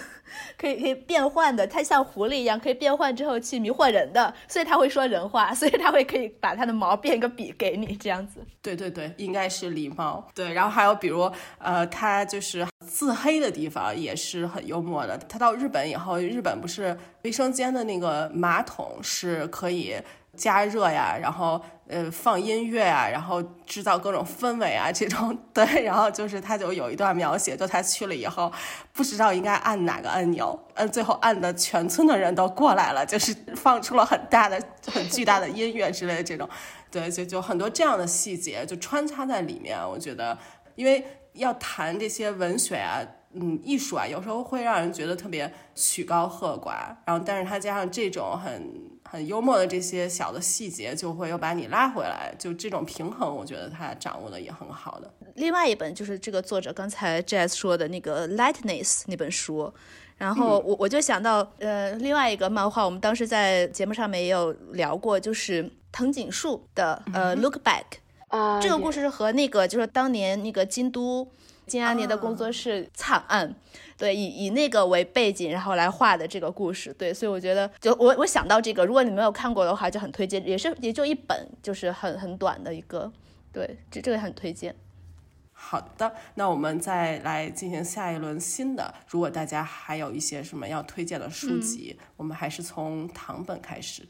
可以可以变换的，它像狐狸一样，可以变换之后去迷惑人的，所以它会说人话，所以它会可以把它的毛变一个笔给你这样子。对对对，应该是礼貌。对，然后还有比如呃，他就是自黑的地方也是很幽默的。他到日本以后，日本不是卫生间的那个马桶是可以。加热呀，然后呃放音乐啊，然后制造各种氛围啊，这种 对，然后就是他就有一段描写，就他去了以后，不知道应该按哪个按钮，嗯，最后按的全村的人都过来了，就是放出了很大的、很巨大的音乐之类的这种，对，就就很多这样的细节就穿插在里面，我觉得，因为要谈这些文学啊。嗯，艺术啊，有时候会让人觉得特别曲高和寡，然后但是它加上这种很很幽默的这些小的细节，就会又把你拉回来，就这种平衡，我觉得他掌握的也很好的。另外一本就是这个作者刚才 Jazz 说的那个《Lightness》那本书，然后我我就想到，呃，另外一个漫画，我们当时在节目上面也有聊过，就是藤井树的呃《Look Back》啊，这个故事是和那个就是当年那个京都。金安妮的工作室惨案，对，以以那个为背景，然后来画的这个故事，对，所以我觉得，就我我想到这个，如果你没有看过的话，就很推荐，也是也就一本，就是很很短的一个，对，这这个很推荐。好的，那我们再来进行下一轮新的，如果大家还有一些什么要推荐的书籍，我们还是从唐本开始。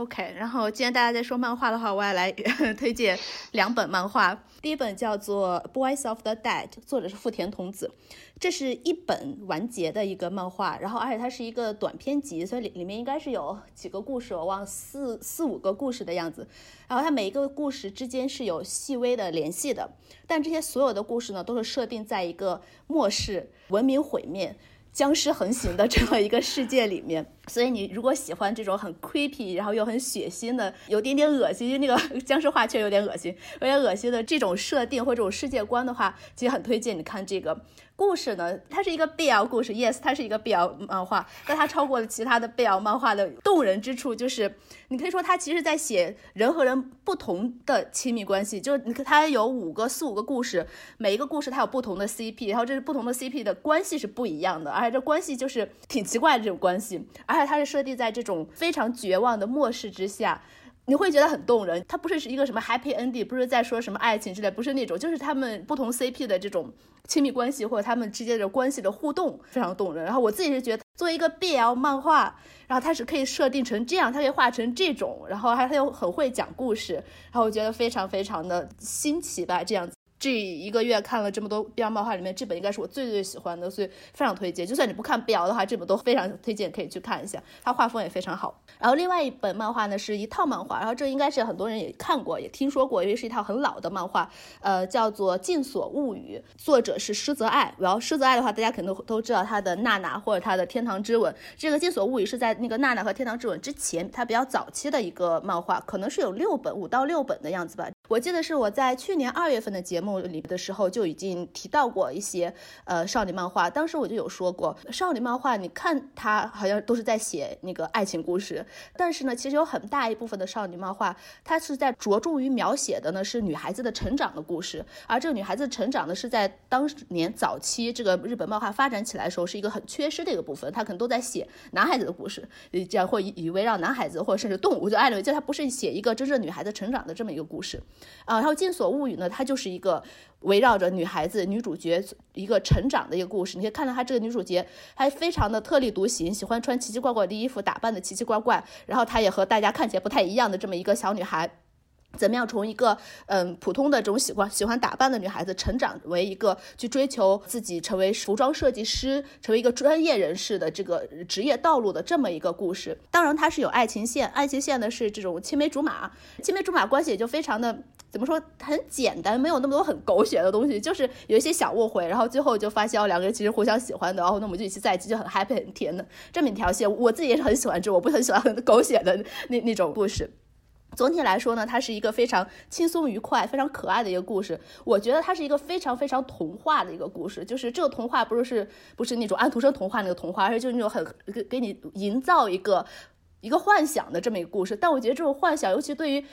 OK，然后既然大家在说漫画的话，我也来 推荐两本漫画。第一本叫做《Boys of the Dead》，作者是富田童子，这是一本完结的一个漫画，然后而且它是一个短篇集，所以里里面应该是有几个故事，我忘四四五个故事的样子。然后它每一个故事之间是有细微的联系的，但这些所有的故事呢，都是设定在一个末世、文明毁灭。僵尸横行的这么一个世界里面，所以你如果喜欢这种很 creepy，然后又很血腥的，有点点恶心，就那个僵尸化却有点恶心，有点恶心的这种设定或者这种世界观的话，其实很推荐你看这个。故事呢，它是一个 BL 故事，yes，它是一个 BL 漫画，但它超过了其他的 BL 漫画的动人之处，就是你可以说它其实在写人和人不同的亲密关系，就是你看它有五个四五个故事，每一个故事它有不同的 CP，然后这是不同的 CP 的关系是不一样的，而且这关系就是挺奇怪的这种关系，而且它是设定在这种非常绝望的末世之下。你会觉得很动人，它不是是一个什么 happy ending，不是在说什么爱情之类，不是那种，就是他们不同 CP 的这种亲密关系或者他们之间的关系的互动非常动人。然后我自己是觉得，作为一个 BL 漫画，然后它是可以设定成这样，它可以画成这种，然后还它又很会讲故事，然后我觉得非常非常的新奇吧，这样子。这一个月看了这么多 BL 漫画，里面这本应该是我最最喜欢的，所以非常推荐。就算你不看 BL 的话，这本都非常推荐可以去看一下，它画风也非常好。然后另外一本漫画呢是一套漫画，然后这应该是很多人也看过，也听说过，因为是一套很老的漫画，呃，叫做《禁锁物语》，作者是施泽爱。然后施泽爱的话，大家肯定都都知道他的娜娜或者他的天堂之吻。这个《禁锁物语》是在那个娜娜和天堂之吻之前，它比较早期的一个漫画，可能是有六本，五到六本的样子吧。我记得是我在去年二月份的节目里的时候就已经提到过一些呃少女漫画，当时我就有说过，少女漫画你看它好像都是在写那个爱情故事，但是呢，其实有很大一部分的少女漫画，它是在着重于描写的呢是女孩子的成长的故事，而这个女孩子成长呢是在当年早期这个日本漫画发展起来的时候是一个很缺失的一个部分，它可能都在写男孩子的故事，这样会以围绕男孩子或者甚至动物就爱认为，就它不是写一个真正女孩子成长的这么一个故事。啊，然后《禁锁物语》呢，它就是一个围绕着女孩子、女主角一个成长的一个故事。你可以看到，她这个女主角还非常的特立独行，喜欢穿奇奇怪怪的衣服，打扮的奇奇怪怪。然后她也和大家看起来不太一样的这么一个小女孩。怎么样从一个嗯普通的这种喜欢喜欢打扮的女孩子，成长为一个去追求自己成为服装设计师，成为一个专业人士的这个职业道路的这么一个故事？当然，它是有爱情线，爱情线呢是这种青梅竹马，青梅竹马关系也就非常的怎么说很简单，没有那么多很狗血的东西，就是有一些小误会，然后最后就发现哦两个人其实互相喜欢的，然后那我们就一起在一起，就很 happy 很甜的这么一条线。我自己也是很喜欢这，我不很喜欢狗血的那那种故事。总体来说呢，它是一个非常轻松愉快、非常可爱的一个故事。我觉得它是一个非常非常童话的一个故事，就是这个童话不是是不是那种安徒生童话那个童话，而是就是那种很给给你营造一个一个幻想的这么一个故事。但我觉得这种幻想，尤其对于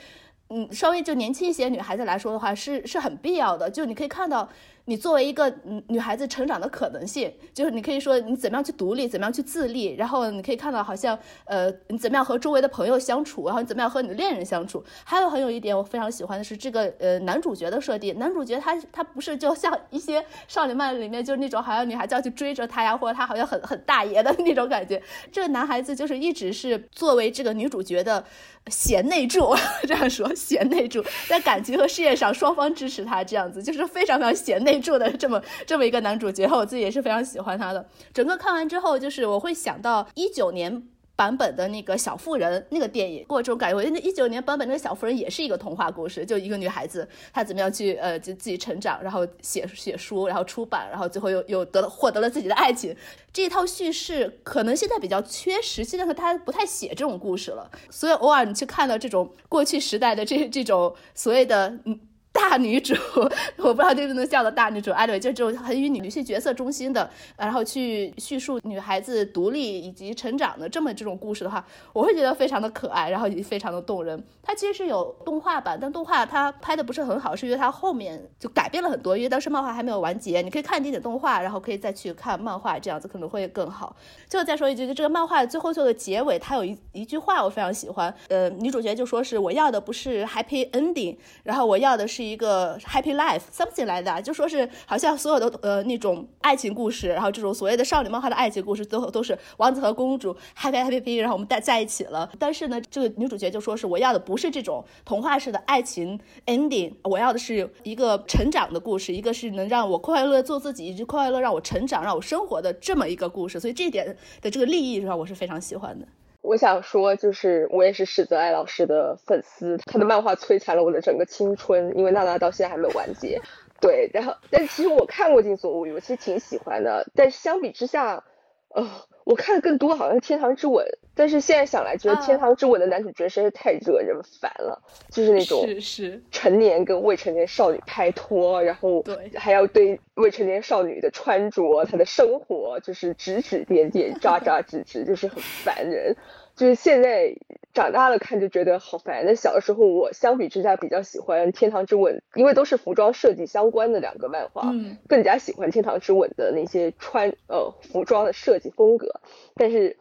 嗯稍微就年轻一些女孩子来说的话，是是很必要的。就你可以看到。你作为一个嗯女孩子成长的可能性，就是你可以说你怎么样去独立，怎么样去自立，然后你可以看到好像呃你怎么样和周围的朋友相处，然后你怎么样和你的恋人相处。还有很有一点我非常喜欢的是这个呃男主角的设定，男主角他他不是就像一些少女漫里面就是那种好像女孩子要去追着他呀，或者他好像很很大爷的 那种感觉。这个男孩子就是一直是作为这个女主角的。贤内助，这样说，贤内助在感情和事业上双方支持他，这样子就是非常非常贤内助的这么这么一个男主角，我自己也是非常喜欢他的。整个看完之后，就是我会想到一九年。版本的那个小妇人那个电影，给我这种感觉。我那一九年版本那个小妇人也是一个童话故事，就一个女孩子，她怎么样去呃，就自己成长，然后写写书，然后出版，然后最后又又得了获得了自己的爱情。这一套叙事可能现在比较缺失，现在和他不太写这种故事了。所以偶尔你去看到这种过去时代的这这种所谓的嗯。大女主，我不知道这个能叫的大女主，anyway，就这种很以女性角色中心的，然后去叙述女孩子独立以及成长的这么这种故事的话，我会觉得非常的可爱，然后也非常的动人。它其实是有动画版，但动画它拍的不是很好，是因为它后面就改变了很多，因为当时漫画还没有完结，你可以看一点点动画，然后可以再去看漫画，这样子可能会更好。最后再说一句，就这个漫画最后做的结尾，它有一一句话我非常喜欢，呃，女主角就说是我要的不是 happy ending，然后我要的是。是一个 happy life something 来的，就说是好像所有的呃那种爱情故事，然后这种所谓的少女漫画的爱情故事，最后都是王子和公主 happy happy，然后我们在在一起了。但是呢，这个女主角就说是我要的不是这种童话式的爱情 ending，我要的是一个成长的故事，一个是能让我快乐做自己，以及快乐让我成长、让我生活的这么一个故事。所以这一点的这个利益上，我是非常喜欢的。我想说，就是我也是史泽爱老师的粉丝，他的漫画摧残了我的整个青春，因为娜娜到现在还没有完结。对，然后，但其实我看过《金锁物语》，我其实挺喜欢的。但是相比之下，呃，我看的更多好像是《天堂之吻》，但是现在想来，觉得《天堂之吻》的男主角实在是太惹人烦了，就是那种是是成年跟未成年少女拍拖，然后对还要对未成年少女的穿着、她的生活就是指指点点、扎扎指指，就是很烦人。就是现在长大了看就觉得好烦。那小的时候我相比之下比较喜欢《天堂之吻》，因为都是服装设计相关的两个漫画，更加喜欢《天堂之吻》的那些穿呃服装的设计风格。但是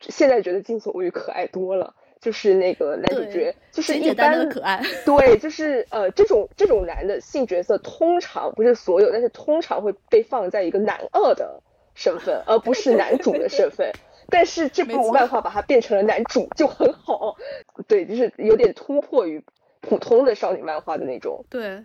现在觉得《金锁物语》可爱多了，就是那个男主角就是一般可爱，对，就是呃这种这种男的性角色通常不是所有，但是通常会被放在一个男二的身份，而不是男主的身份。但是这部漫画把它变成了男主就很好，对，就是有点突破于普通的少女漫画的那种，对。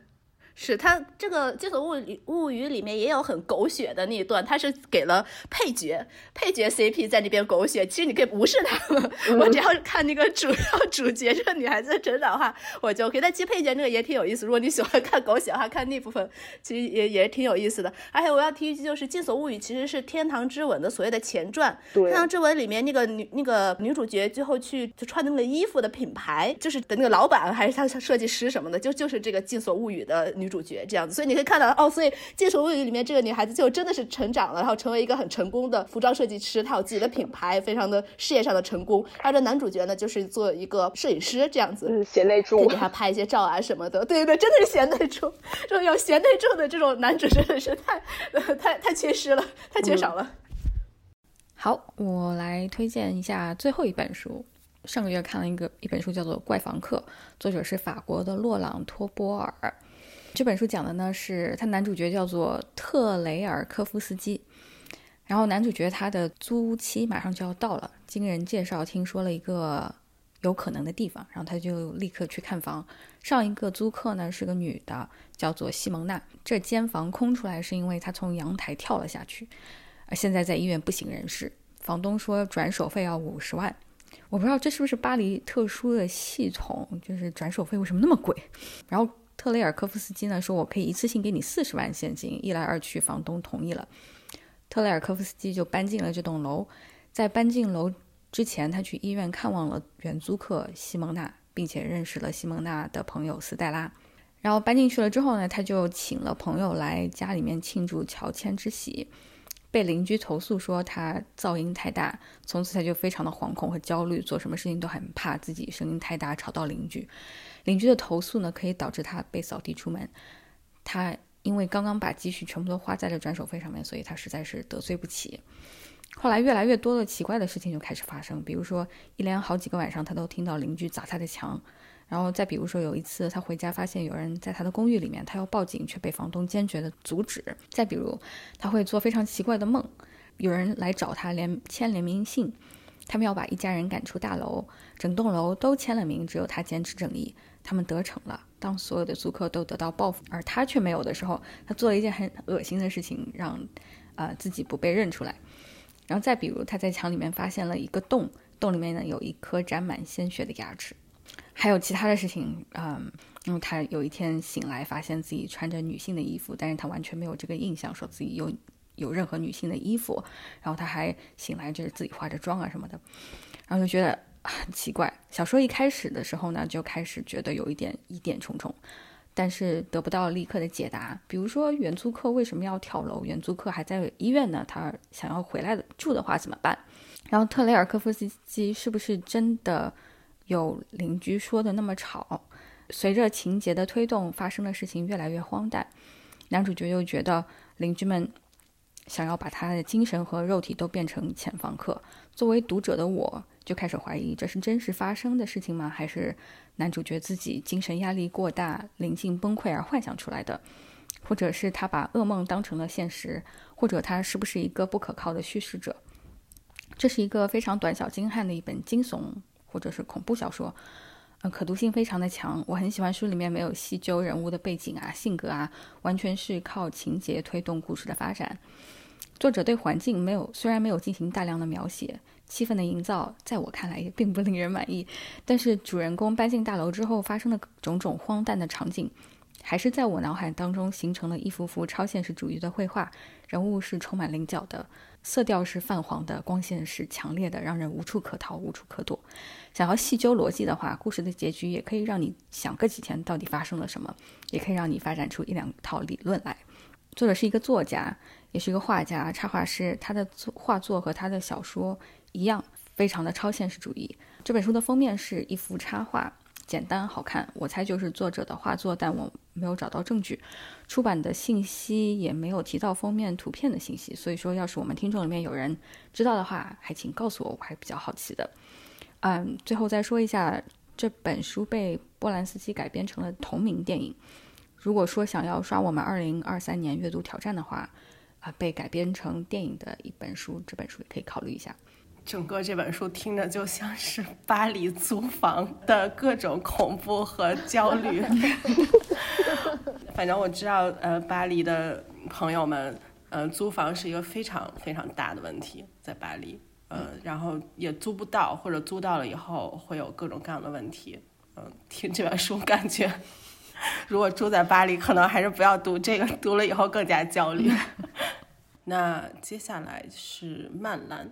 是他这个《金锁物语物语》里面也有很狗血的那一段，他是给了配角配角 CP 在那边狗血。其实你可以无视他们，我只要看那个主 要主角这个女孩子的成长的话，我就可以。但其实配角那个也挺有意思。如果你喜欢看狗血的话，看那部分其实也也挺有意思的。而且我要提一句，就是《金锁物语》其实是《天堂之吻》的所谓的前传。对，《天堂之吻》里面那个女那个女主角最后去就穿那个衣服的品牌，就是的那个老板还是他设计师什么的，就就是这个《金锁物语》的女。女主角这样子，所以你可以看到哦，所以《金锁物语》里面这个女孩子就真的是成长了，然后成为一个很成功的服装设计师，她有自己的品牌，非常的事业上的成功。而这男主角呢，就是做一个摄影师这样子，嗯，贤内助，给他拍一些照啊什么的。对对对，真的是贤内助，这种有贤内助的这种男主真的是太太太缺失了，太缺少了。好，我来推荐一下最后一本书。上个月看了一个一本书，叫做《怪房客》，作者是法国的洛朗托波尔。这本书讲的呢是他男主角叫做特雷尔科夫斯基，然后男主角他的租期马上就要到了，经人介绍听说了一个有可能的地方，然后他就立刻去看房。上一个租客呢是个女的，叫做西蒙娜。这间房空出来是因为她从阳台跳了下去，而现在在医院不省人事。房东说转手费要五十万，我不知道这是不是巴黎特殊的系统，就是转手费为什么那么贵？然后。特雷尔科夫斯基呢说：“我可以一次性给你四十万现金。”一来二去，房东同意了。特雷尔科夫斯基就搬进了这栋楼。在搬进楼之前，他去医院看望了原租客西蒙娜，并且认识了西蒙娜的朋友斯黛拉。然后搬进去了之后呢，他就请了朋友来家里面庆祝乔迁之喜。被邻居投诉说他噪音太大，从此他就非常的惶恐和焦虑，做什么事情都很怕自己声音太大吵到邻居。邻居的投诉呢，可以导致他被扫地出门。他因为刚刚把积蓄全部都花在了转手费上面，所以他实在是得罪不起。后来越来越多的奇怪的事情就开始发生，比如说一连好几个晚上，他都听到邻居砸他的墙。然后再比如说有一次他回家发现有人在他的公寓里面，他要报警却被房东坚决的阻止。再比如他会做非常奇怪的梦，有人来找他联签联名信，他们要把一家人赶出大楼，整栋楼都签了名，只有他坚持正义，他们得逞了。当所有的租客都得到报复，而他却没有的时候，他做了一件很恶心的事情，让呃自己不被认出来。然后再比如，他在墙里面发现了一个洞，洞里面呢有一颗沾满鲜血的牙齿。还有其他的事情，嗯，因为他有一天醒来，发现自己穿着女性的衣服，但是他完全没有这个印象，说自己有有任何女性的衣服。然后他还醒来就是自己化着妆啊什么的，然后就觉得很奇怪。小说一开始的时候呢，就开始觉得有一点疑点重重，但是得不到立刻的解答。比如说原租客为什么要跳楼？原租客还在医院呢，他想要回来的住的话怎么办？然后特雷尔科夫斯基是不是真的？有邻居说的那么吵，随着情节的推动，发生的事情越来越荒诞。男主角又觉得邻居们想要把他的精神和肉体都变成潜房客。作为读者的我，就开始怀疑这是真实发生的事情吗？还是男主角自己精神压力过大，临近崩溃而幻想出来的？或者是他把噩梦当成了现实？或者他是不是一个不可靠的叙事者？这是一个非常短小精悍的一本惊悚。或者是恐怖小说，嗯，可读性非常的强。我很喜欢书里面没有细究人物的背景啊、性格啊，完全是靠情节推动故事的发展。作者对环境没有，虽然没有进行大量的描写，气氛的营造，在我看来也并不令人满意。但是主人公搬进大楼之后发生的种种荒诞的场景，还是在我脑海当中形成了一幅幅超现实主义的绘画。人物是充满棱角的。色调是泛黄的，光线是强烈的，让人无处可逃，无处可躲。想要细究逻辑的话，故事的结局也可以让你想个几天，到底发生了什么，也可以让你发展出一两套理论来。作者是一个作家，也是一个画家、插画师，他的作画作和他的小说一样，非常的超现实主义。这本书的封面是一幅插画。简单好看，我猜就是作者的画作，但我没有找到证据，出版的信息也没有提到封面图片的信息，所以说，要是我们听众里面有人知道的话，还请告诉我，我还比较好奇的。嗯，最后再说一下，这本书被波兰斯基改编成了同名电影。如果说想要刷我们二零二三年阅读挑战的话，啊，被改编成电影的一本书，这本书也可以考虑一下。整个这本书听着就像是巴黎租房的各种恐怖和焦虑。反正我知道，呃，巴黎的朋友们，呃，租房是一个非常非常大的问题，在巴黎，呃，然后也租不到，或者租到了以后会有各种各样的问题。嗯，听这本书感觉，如果住在巴黎，可能还是不要读这个，读了以后更加焦虑。那接下来是曼兰。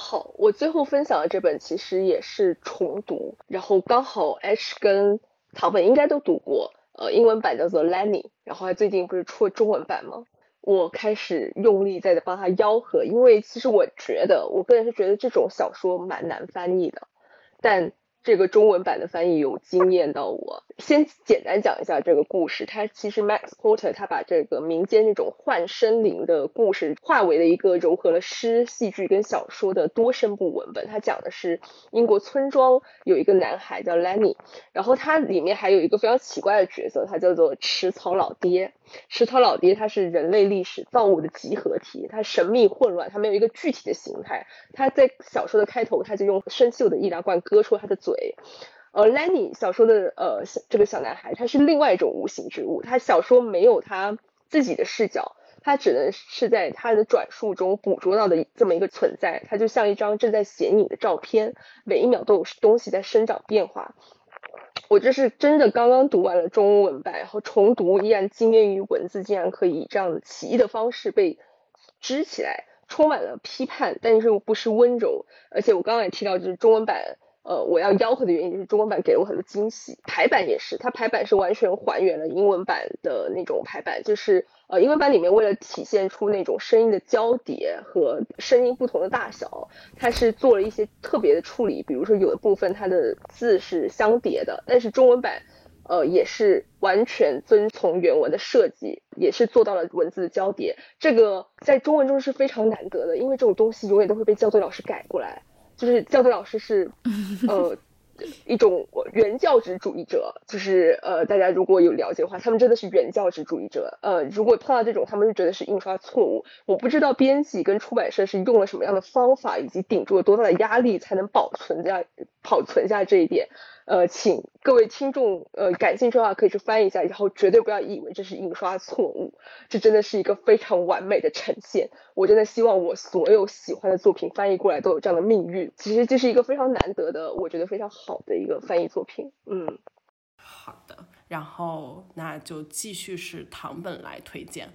好，我最后分享的这本其实也是重读，然后刚好 H 跟唐本应该都读过，呃，英文版叫做 Lenny，然后他最近不是出了中文版吗？我开始用力在帮他吆喝，因为其实我觉得，我个人是觉得这种小说蛮难翻译的，但。这个中文版的翻译有惊艳到我。先简单讲一下这个故事，它其实 Max Porter 他把这个民间那种幻生灵的故事化为了一个融合了诗、戏剧跟小说的多声部文本。它讲的是英国村庄有一个男孩叫 Lenny，然后他里面还有一个非常奇怪的角色，他叫做池草老爹。池草老爹他是人类历史造物的集合体，他神秘混乱，他没有一个具体的形态。他在小说的开头他就用生锈的易拉罐割出他的嘴。呃，Lenny 小说的呃这个小男孩他是另外一种无形之物，他小说没有他自己的视角，他只能是在他的转述中捕捉到的这么一个存在，他就像一张正在显影的照片，每一秒都有东西在生长变化。我这是真的刚刚读完了中文版，然后重读依然惊艳于文字，竟然可以这样奇异的方式被支起来，充满了批判，但是又不失温柔。而且我刚刚也提到，就是中文版。呃，我要吆喝的原因就是中文版给了我很多惊喜，排版也是，它排版是完全还原了英文版的那种排版，就是呃，英文版里面为了体现出那种声音的交叠和声音不同的大小，它是做了一些特别的处理，比如说有的部分它的字是相叠的，但是中文版。呃，也是完全遵从原文的设计，也是做到了文字的交叠。这个在中文中是非常难得的，因为这种东西永远都会被校对老师改过来。就是教队老师是，呃。一种原教旨主义者，就是呃，大家如果有了解的话，他们真的是原教旨主义者。呃，如果碰到这种，他们就觉得是印刷错误。我不知道编辑跟出版社是用了什么样的方法，以及顶住了多大的压力，才能保存下保存下这一点。呃，请各位听众，呃，感兴趣的话可以去翻译一下，然后绝对不要以为这是印刷错误，这真的是一个非常完美的呈现。我真的希望我所有喜欢的作品翻译过来都有这样的命运。其实这是一个非常难得的，我觉得非常好的一个翻译作品。嗯，好的，然后那就继续是唐本来推荐。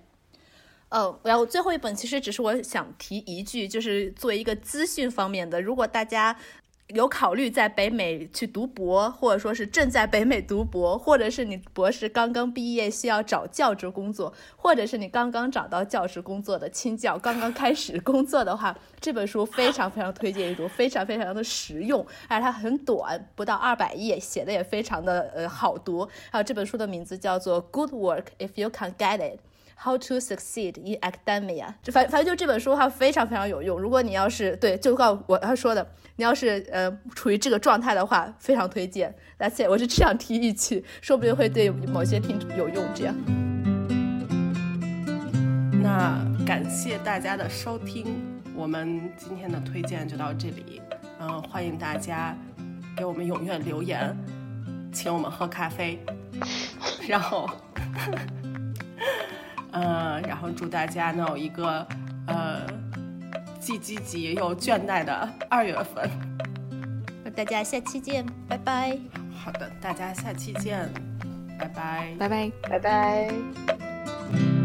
呃，然后最后一本其实只是我想提一句，就是作为一个资讯方面的，如果大家。有考虑在北美去读博，或者说是正在北美读博，或者是你博士刚刚毕业需要找教职工作，或者是你刚刚找到教职工作的青教刚刚开始工作的话，这本书非常非常推荐一读，非常非常的实用，而且它很短，不到二百页，写的也非常的呃好读。还有这本书的名字叫做《Good Work If You Can Get It》。How to succeed in academia？就反反正就这本书的话非常非常有用。如果你要是对，就告我他说的，你要是呃处于这个状态的话，非常推荐。That's it，我是这样提一句，说不定会对某些听众有用。这样。那感谢大家的收听，我们今天的推荐就到这里。嗯，欢迎大家给我们踊跃留言，请我们喝咖啡，然后。嗯，然后祝大家能有一个呃既积极又倦怠的二月份。大家下期见，拜拜。好的，大家下期见，拜拜，拜拜，拜拜。